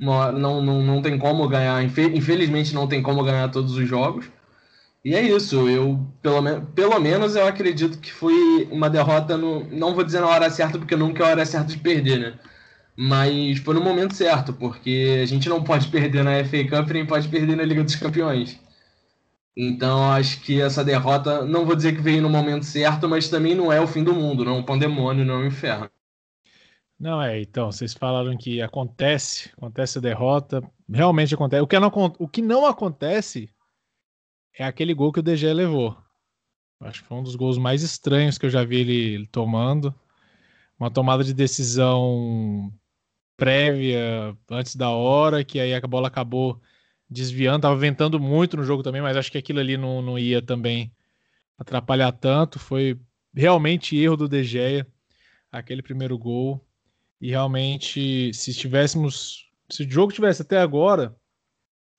Hora, não, não, não tem como ganhar. Infelizmente, não tem como ganhar todos os jogos. E é isso. Eu, pelo, pelo menos, eu acredito que foi uma derrota. No, não vou dizer na hora certa, porque nunca é a hora certa de perder, né? Mas foi no momento certo, porque a gente não pode perder na FA Cup nem pode perder na Liga dos Campeões. Então acho que essa derrota, não vou dizer que veio no momento certo, mas também não é o fim do mundo, não é um pandemônio, não é um inferno. Não é, então, vocês falaram que acontece, acontece a derrota, realmente acontece. O que não, o que não acontece é aquele gol que o DG levou. Acho que foi um dos gols mais estranhos que eu já vi ele tomando. Uma tomada de decisão prévia, antes da hora, que aí a bola acabou desviando, tava ventando muito no jogo também, mas acho que aquilo ali não, não ia também atrapalhar tanto. Foi realmente erro do De Gea, aquele primeiro gol. E realmente, se estivéssemos. Se o jogo tivesse até agora,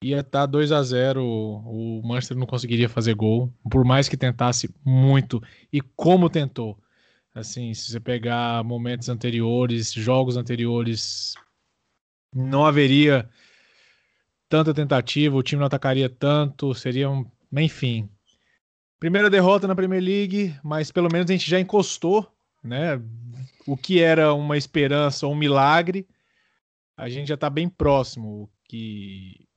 ia estar tá 2 a 0 O Manchester não conseguiria fazer gol, por mais que tentasse muito. E como tentou. Assim, se você pegar momentos anteriores, jogos anteriores, não haveria tanta tentativa, o time não atacaria tanto, seria um. Enfim. Primeira derrota na Premier League, mas pelo menos a gente já encostou, né? O que era uma esperança um milagre, a gente já está bem próximo. Que a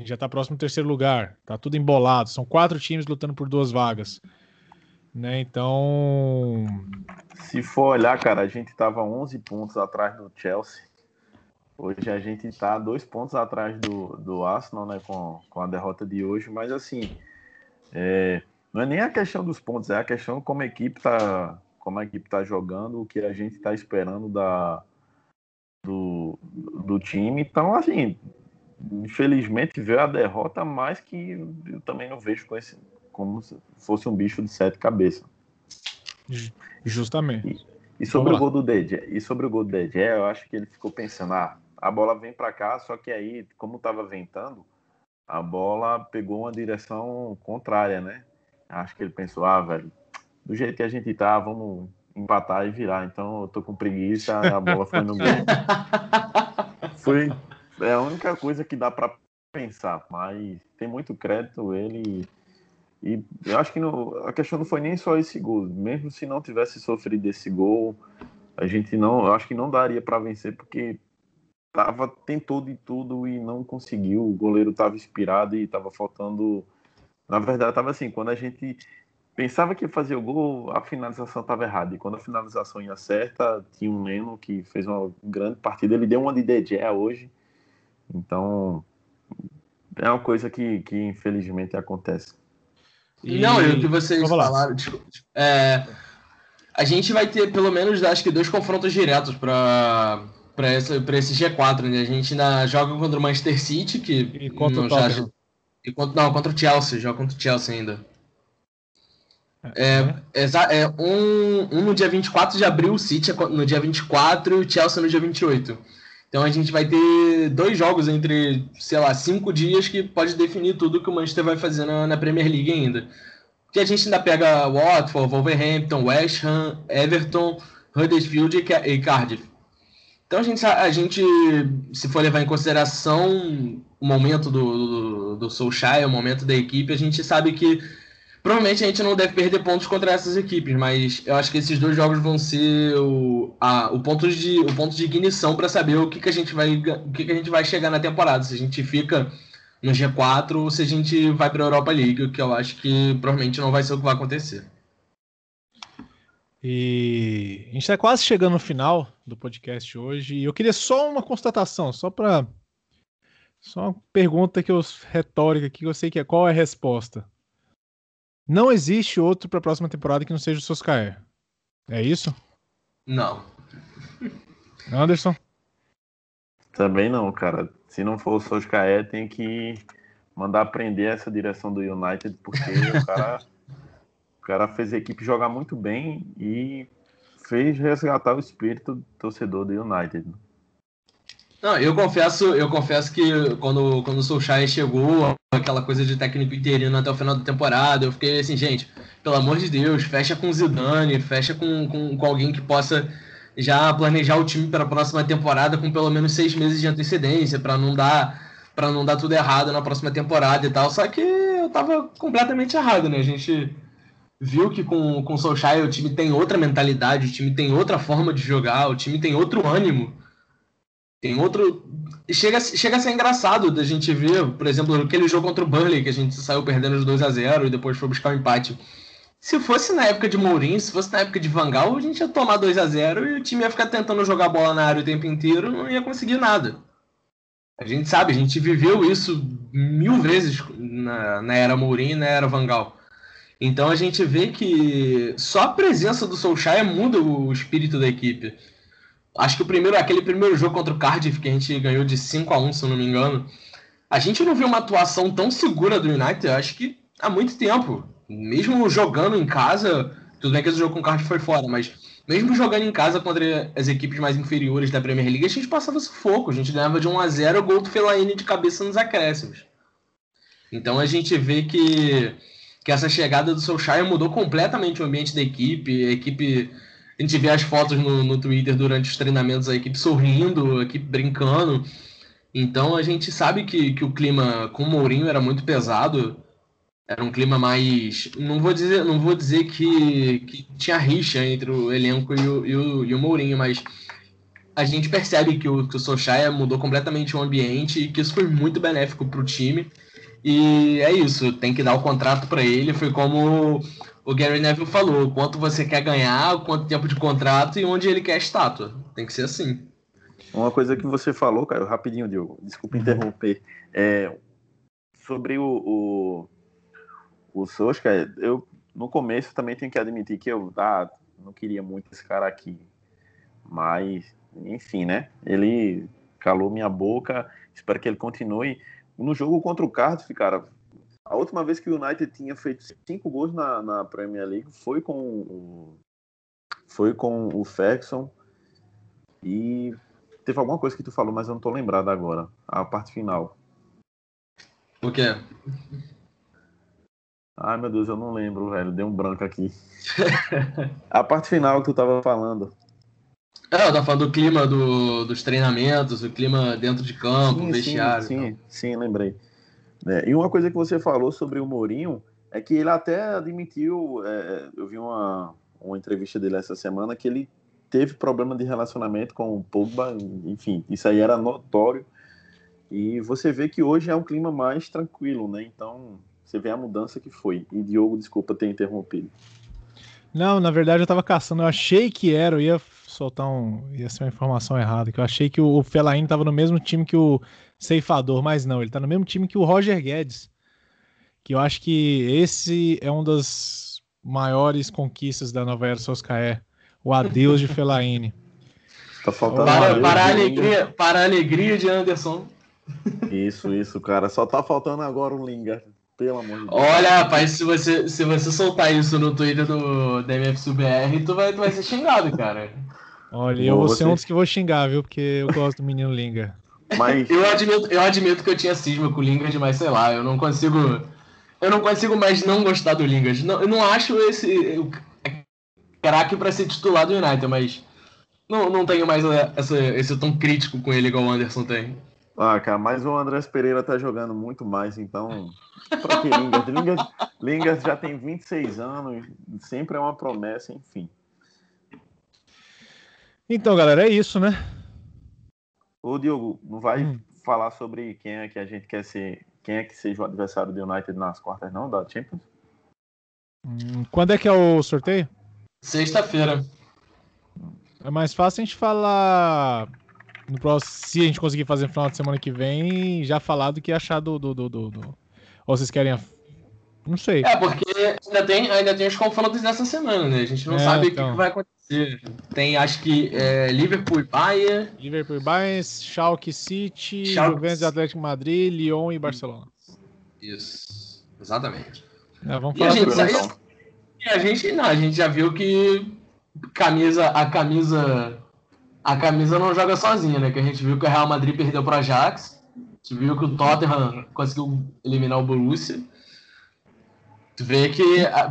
gente já está próximo do terceiro lugar. Tá tudo embolado. São quatro times lutando por duas vagas. Né? Então. Se for olhar, cara, a gente estava 11 pontos atrás do Chelsea. Hoje a gente está dois pontos atrás do, do Arsenal, né, com, com a derrota de hoje, mas assim, é, não é nem a questão dos pontos, é a questão como a equipe está como a equipe tá jogando, o que a gente está esperando da, do, do time. Então, assim, infelizmente veio a derrota, mas que eu também não vejo com esse, como se fosse um bicho de sete cabeças. Justamente. E, e sobre o gol do Dedé, e sobre o gol do Dedé, eu acho que ele ficou pensando, ah, a bola vem para cá, só que aí, como estava ventando, a bola pegou uma direção contrária, né? Acho que ele pensou, ah, velho, do jeito que a gente tá, vamos empatar e virar. Então eu tô com preguiça, a bola foi no gol. foi é a única coisa que dá para pensar, mas tem muito crédito ele e eu acho que no, a questão não foi nem só esse gol, mesmo se não tivesse sofrido esse gol, a gente não, eu acho que não daria para vencer porque tava, tentou de tudo e não conseguiu. O goleiro estava inspirado e estava faltando. Na verdade, estava assim, quando a gente pensava que ia fazer o gol, a finalização estava errada. E quando a finalização ia certa, tinha um Leno que fez uma grande partida. Ele deu uma de DJ hoje. Então, é uma coisa que, que infelizmente acontece. E... Não, e o que vocês falaram, é, a gente vai ter pelo menos, acho que, dois confrontos diretos para para esse, esse G4, né? A gente ainda joga contra o Manchester City, que. E contra o Tottenham. E contra, não, contra o Chelsea, joga contra o Chelsea ainda. É, é, é um, um no dia 24 de abril, o City é no dia 24 e o Chelsea no dia 28. Então a gente vai ter dois jogos entre, sei lá, cinco dias que pode definir tudo que o Manchester vai fazer na, na Premier League ainda. que a gente ainda pega Watford, Wolverhampton, West Ham, Everton, Huddersfield e Cardiff. Então a gente, a gente, se for levar em consideração o momento do, do, do Solskjaer, o momento da equipe, a gente sabe que provavelmente a gente não deve perder pontos contra essas equipes, mas eu acho que esses dois jogos vão ser o, a, o, ponto, de, o ponto de ignição para saber o que, que a gente vai o que, que a gente vai chegar na temporada. Se a gente fica no G4 ou se a gente vai para a Europa League, o que eu acho que provavelmente não vai ser o que vai acontecer. E a gente está quase chegando no final do podcast hoje e eu queria só uma constatação, só para só uma pergunta que eu retórica que eu sei que é qual é a resposta. Não existe outro para a próxima temporada que não seja o Soscaer. É isso? Não. Anderson? Também não, cara. Se não for o Soscaer, tem que mandar prender essa direção do United, porque o cara, o cara fez a equipe jogar muito bem e fez resgatar o espírito torcedor do United. Não, eu confesso, eu confesso que quando, quando o Solskjaer chegou, aquela coisa de técnico interino até o final da temporada, eu fiquei assim, gente, pelo amor de Deus, fecha com Zidane, fecha com, com, com alguém que possa já planejar o time para a próxima temporada com pelo menos seis meses de antecedência, para não dar para não dar tudo errado na próxima temporada e tal. Só que eu tava completamente errado, né? A gente viu que com, com o Solskjaer o time tem outra mentalidade, o time tem outra forma de jogar, o time tem outro ânimo. Tem outro. Chega, chega a ser engraçado da gente ver, por exemplo, aquele jogo contra o Burnley, que a gente saiu perdendo de 2 a 0 e depois foi buscar o um empate. Se fosse na época de Mourinho, se fosse na época de Vangal, a gente ia tomar 2 a 0 e o time ia ficar tentando jogar bola na área o tempo inteiro não ia conseguir nada. A gente sabe, a gente viveu isso mil vezes na, na era Mourinho e na era Vangal. Então a gente vê que só a presença do Solskjaer muda o espírito da equipe. Acho que o primeiro, aquele primeiro jogo contra o Cardiff, que a gente ganhou de 5 a 1 se eu não me engano, a gente não viu uma atuação tão segura do United, acho que há muito tempo. Mesmo jogando em casa, tudo bem que esse jogo com o Cardiff foi fora, mas mesmo jogando em casa contra as equipes mais inferiores da Premier League, a gente passava sufoco. A gente ganhava de 1 a 0 gol do Fellaini de cabeça nos acréscimos. Então a gente vê que, que essa chegada do Solskjaer mudou completamente o ambiente da equipe. A equipe a gente vê as fotos no, no Twitter durante os treinamentos, a equipe sorrindo, a equipe brincando. Então a gente sabe que, que o clima com o Mourinho era muito pesado. Era um clima mais. Não vou dizer, não vou dizer que, que tinha rixa entre o elenco e o, e o, e o Mourinho, mas a gente percebe que o, que o Solskjaer mudou completamente o ambiente e que isso foi muito benéfico para o time. E é isso, tem que dar o contrato para ele. Foi como o Gary Neville falou, quanto você quer ganhar, quanto tempo de contrato e onde ele quer a estátua. Tem que ser assim. Uma coisa que você falou, Caio, rapidinho, Diogo, desculpa uhum. interromper, é, sobre o, o, o Soska, eu no começo também tenho que admitir que eu ah, não queria muito esse cara aqui, mas enfim, né? Ele calou minha boca, espero que ele continue. No jogo contra o Cardiff, cara, a última vez que o United tinha feito cinco gols na, na Premier League foi com o, foi com o Ferguson e teve alguma coisa que tu falou, mas eu não tô lembrado agora. A parte final. O quê? Ai meu Deus, eu não lembro, velho. Deu um branco aqui. a parte final que tu tava falando. É, eu tava falando do clima do, dos treinamentos, o clima dentro de campo, sim, vestiário. Sim, sim, sim, lembrei. É, e uma coisa que você falou sobre o Mourinho é que ele até admitiu, é, eu vi uma, uma entrevista dele essa semana, que ele teve problema de relacionamento com o Pogba, enfim, isso aí era notório. E você vê que hoje é um clima mais tranquilo, né? Então, você vê a mudança que foi. E Diogo, desculpa ter interrompido. Não, na verdade eu tava caçando, eu achei que era, eu ia soltar um. ia ser uma informação errada, que eu achei que o Fellaini tava no mesmo time que o ceifador, mas não, ele tá no mesmo time que o Roger Guedes. Que eu acho que esse é um das maiores conquistas da nova era Soscaé. O adeus de Fellaini. Tá faltando para, para, a alegria, para a alegria de Anderson. Isso, isso, cara. Só tá faltando agora o Lingard. Pelo amor de Deus. Olha, rapaz, se você, se você soltar isso no Twitter do, da MFSUBR, tu vai, tu vai ser xingado, cara. Olha, eu vou ser um dos que vou xingar, viu? Porque eu gosto do menino Lingard. Mas... eu, admito, eu admito que eu tinha cisma com o Lingard, mas sei lá, eu não consigo. eu não consigo mais não gostar do Lingard. Não, eu não acho esse craque para ser titular do United, mas não, não tenho mais essa, esse tom crítico com ele igual o Anderson tem. Ah, cara, mas o Andrés Pereira tá jogando muito mais, então. Pra que Lingard? Lingard, Lingard já tem 26 anos, sempre é uma promessa, enfim. Então, galera, é isso, né? Ô, Diogo, não vai hum. falar sobre quem é que a gente quer ser, quem é que seja o adversário do United nas quartas, não, da Champions? Hum, quando é que é o sorteio? Sexta-feira. É mais fácil a gente falar no próximo, se a gente conseguir fazer no final de semana que vem, já falar do que achar do, do, do, do, do... Ou vocês querem. Não sei. É, porque ainda tem, ainda tem os confrontos dessa semana, né? A gente não é, sabe então... o que, então. vai acontecer. Tem, acho que é, Liverpool e Bayern. Liverpool e Bayern, Schalke City, Schalke... Juventus Atlético Madrid, Lyon e Barcelona. Isso, exatamente. É, vamos falar e a gente, e a gente, não, a gente já viu que camisa, a camisa a camisa não joga sozinha, né? Que a gente viu que o Real Madrid perdeu para o Ajax, a gente viu que o Tottenham conseguiu eliminar o Borussia. Tu vê que,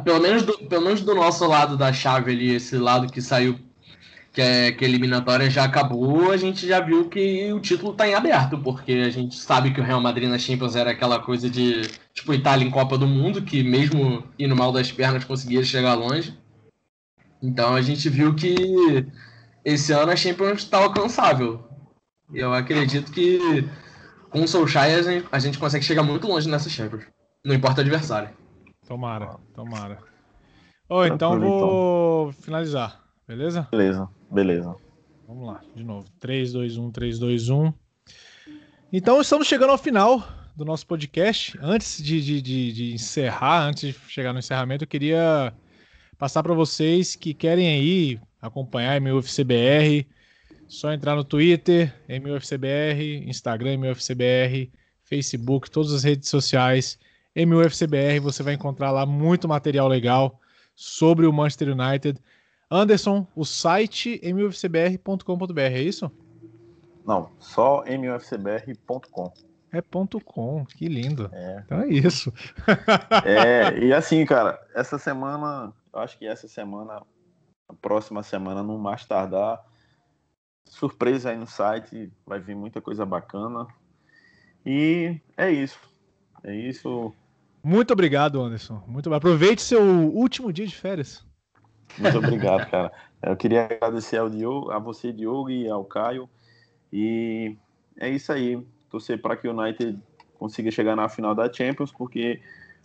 pelo menos, do, pelo menos do nosso lado da chave ali, esse lado que saiu, que, é, que a eliminatória já acabou, a gente já viu que o título está em aberto, porque a gente sabe que o Real Madrid na Champions era aquela coisa de, tipo, Itália em Copa do Mundo, que mesmo indo mal das pernas conseguia chegar longe. Então a gente viu que esse ano a Champions está alcançável. Eu acredito que com o Solskjaer a a gente consegue chegar muito longe nessa Champions. Não importa o adversário. Tomara, tomara. Oh, então vou então. finalizar, beleza? Beleza, beleza. Vamos lá, de novo. 3, 2, 1, 3, 2, 1. Então estamos chegando ao final do nosso podcast. Antes de, de, de, de encerrar, antes de chegar no encerramento, eu queria passar para vocês que querem aí acompanhar MUFCBR, só entrar no Twitter, MUFCBR, Instagram, MUFCBR, Facebook, todas as redes sociais, MUFCBR, você vai encontrar lá muito material legal sobre o Manchester United. Anderson, o site mufcbr.com.br, é isso? Não, só mufcbr.com. É ponto .com, que lindo. É. Então é isso. é, e assim, cara, essa semana, eu acho que essa semana próxima semana, no mais tardar. Surpresa aí no site, vai vir muita coisa bacana. E é isso. É isso. Muito obrigado, Anderson. Muito aproveite seu último dia de férias. Muito obrigado, cara. Eu queria agradecer ao Diogo, a você, Diogo, e ao Caio. E é isso aí. Torcer para que o United consiga chegar na final da Champions, porque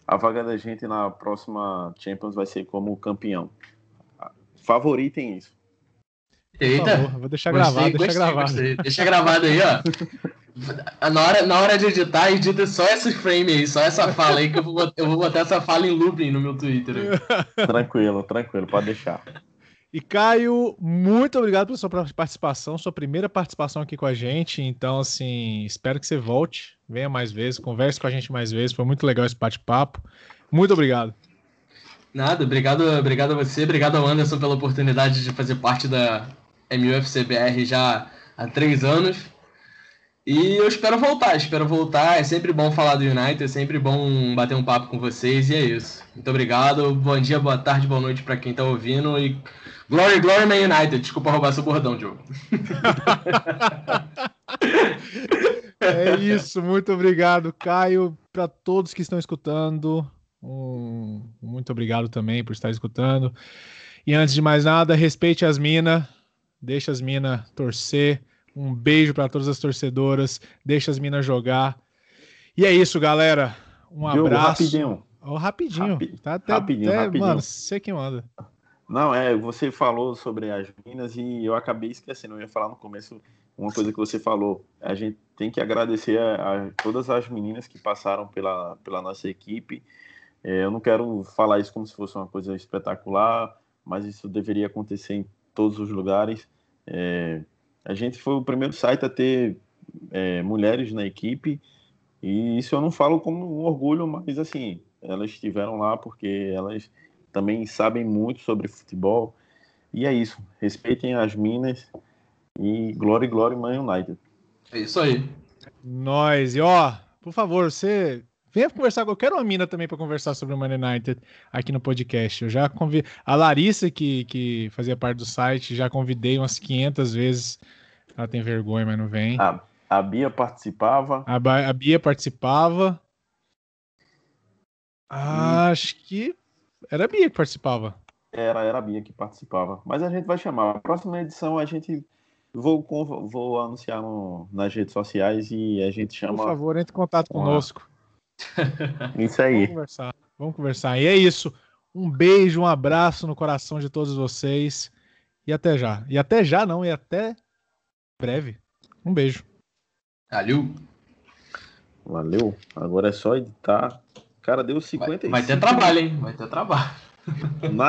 a vaga da gente na próxima Champions vai ser como campeão favoritem isso. Eita, favor, vou deixar gostei, gravado, deixa gostei, gravado. Gostei. Deixa gravado aí, ó. Na hora, na hora de editar, edita só esse frame aí, só essa fala aí, que eu vou, eu vou botar essa fala em looping no meu Twitter. Aí. Tranquilo, tranquilo, pode deixar. E Caio, muito obrigado pela sua participação, sua primeira participação aqui com a gente. Então, assim, espero que você volte, venha mais vezes, converse com a gente mais vezes. Foi muito legal esse bate-papo. Muito obrigado. Nada, obrigado, obrigado a você, obrigado ao Anderson pela oportunidade de fazer parte da MUFCBR já há três anos. E eu espero voltar, espero voltar. É sempre bom falar do United, é sempre bom bater um papo com vocês e é isso. Muito obrigado, bom dia, boa tarde, boa noite para quem está ouvindo e Glory, Glory Man United. Desculpa roubar seu bordão, Diogo. é isso, muito obrigado, Caio, para todos que estão escutando. Um, muito obrigado também por estar escutando. E antes de mais nada, respeite as minas, deixa as minas torcer. Um beijo para todas as torcedoras, deixa as minas jogar. E é isso, galera. Um abraço. Rapidinho. Oh, rapidinho. Rapi tá até, rapidinho, até, rapidinho. Mano, você que manda. Não, é, você falou sobre as minas e eu acabei esquecendo. Eu ia falar no começo uma coisa que você falou. A gente tem que agradecer a, a todas as meninas que passaram pela, pela nossa equipe é, eu não quero falar isso como se fosse uma coisa espetacular, mas isso deveria acontecer em todos os lugares. É, a gente foi o primeiro site a ter é, mulheres na equipe, e isso eu não falo como um orgulho, mas assim, elas estiveram lá porque elas também sabem muito sobre futebol. E é isso. Respeitem as minas e glória e glória Man United. É isso aí. Nós. E ó, por favor, você Venha conversar. Eu quero uma mina também para conversar sobre o Man United aqui no podcast. Eu já convidei. A Larissa, que, que fazia parte do site, já convidei umas 500 vezes. Ela tem vergonha, mas não vem. A, a Bia participava. A, a Bia participava. Ah, acho que era a Bia que participava. Era, era a Bia que participava. Mas a gente vai chamar. A próxima edição a gente. Vou, vou anunciar no, nas redes sociais e a gente chama. Por favor, entre em contato conosco. Isso aí. Vamos conversar. Vamos conversar. E é isso. Um beijo, um abraço no coração de todos vocês. E até já. E até já não, e até breve. Um beijo. Valeu. Valeu. Agora é só editar. Cara, deu 50 Vai, vai ter trabalho, hein? Vai ter trabalho. Nada.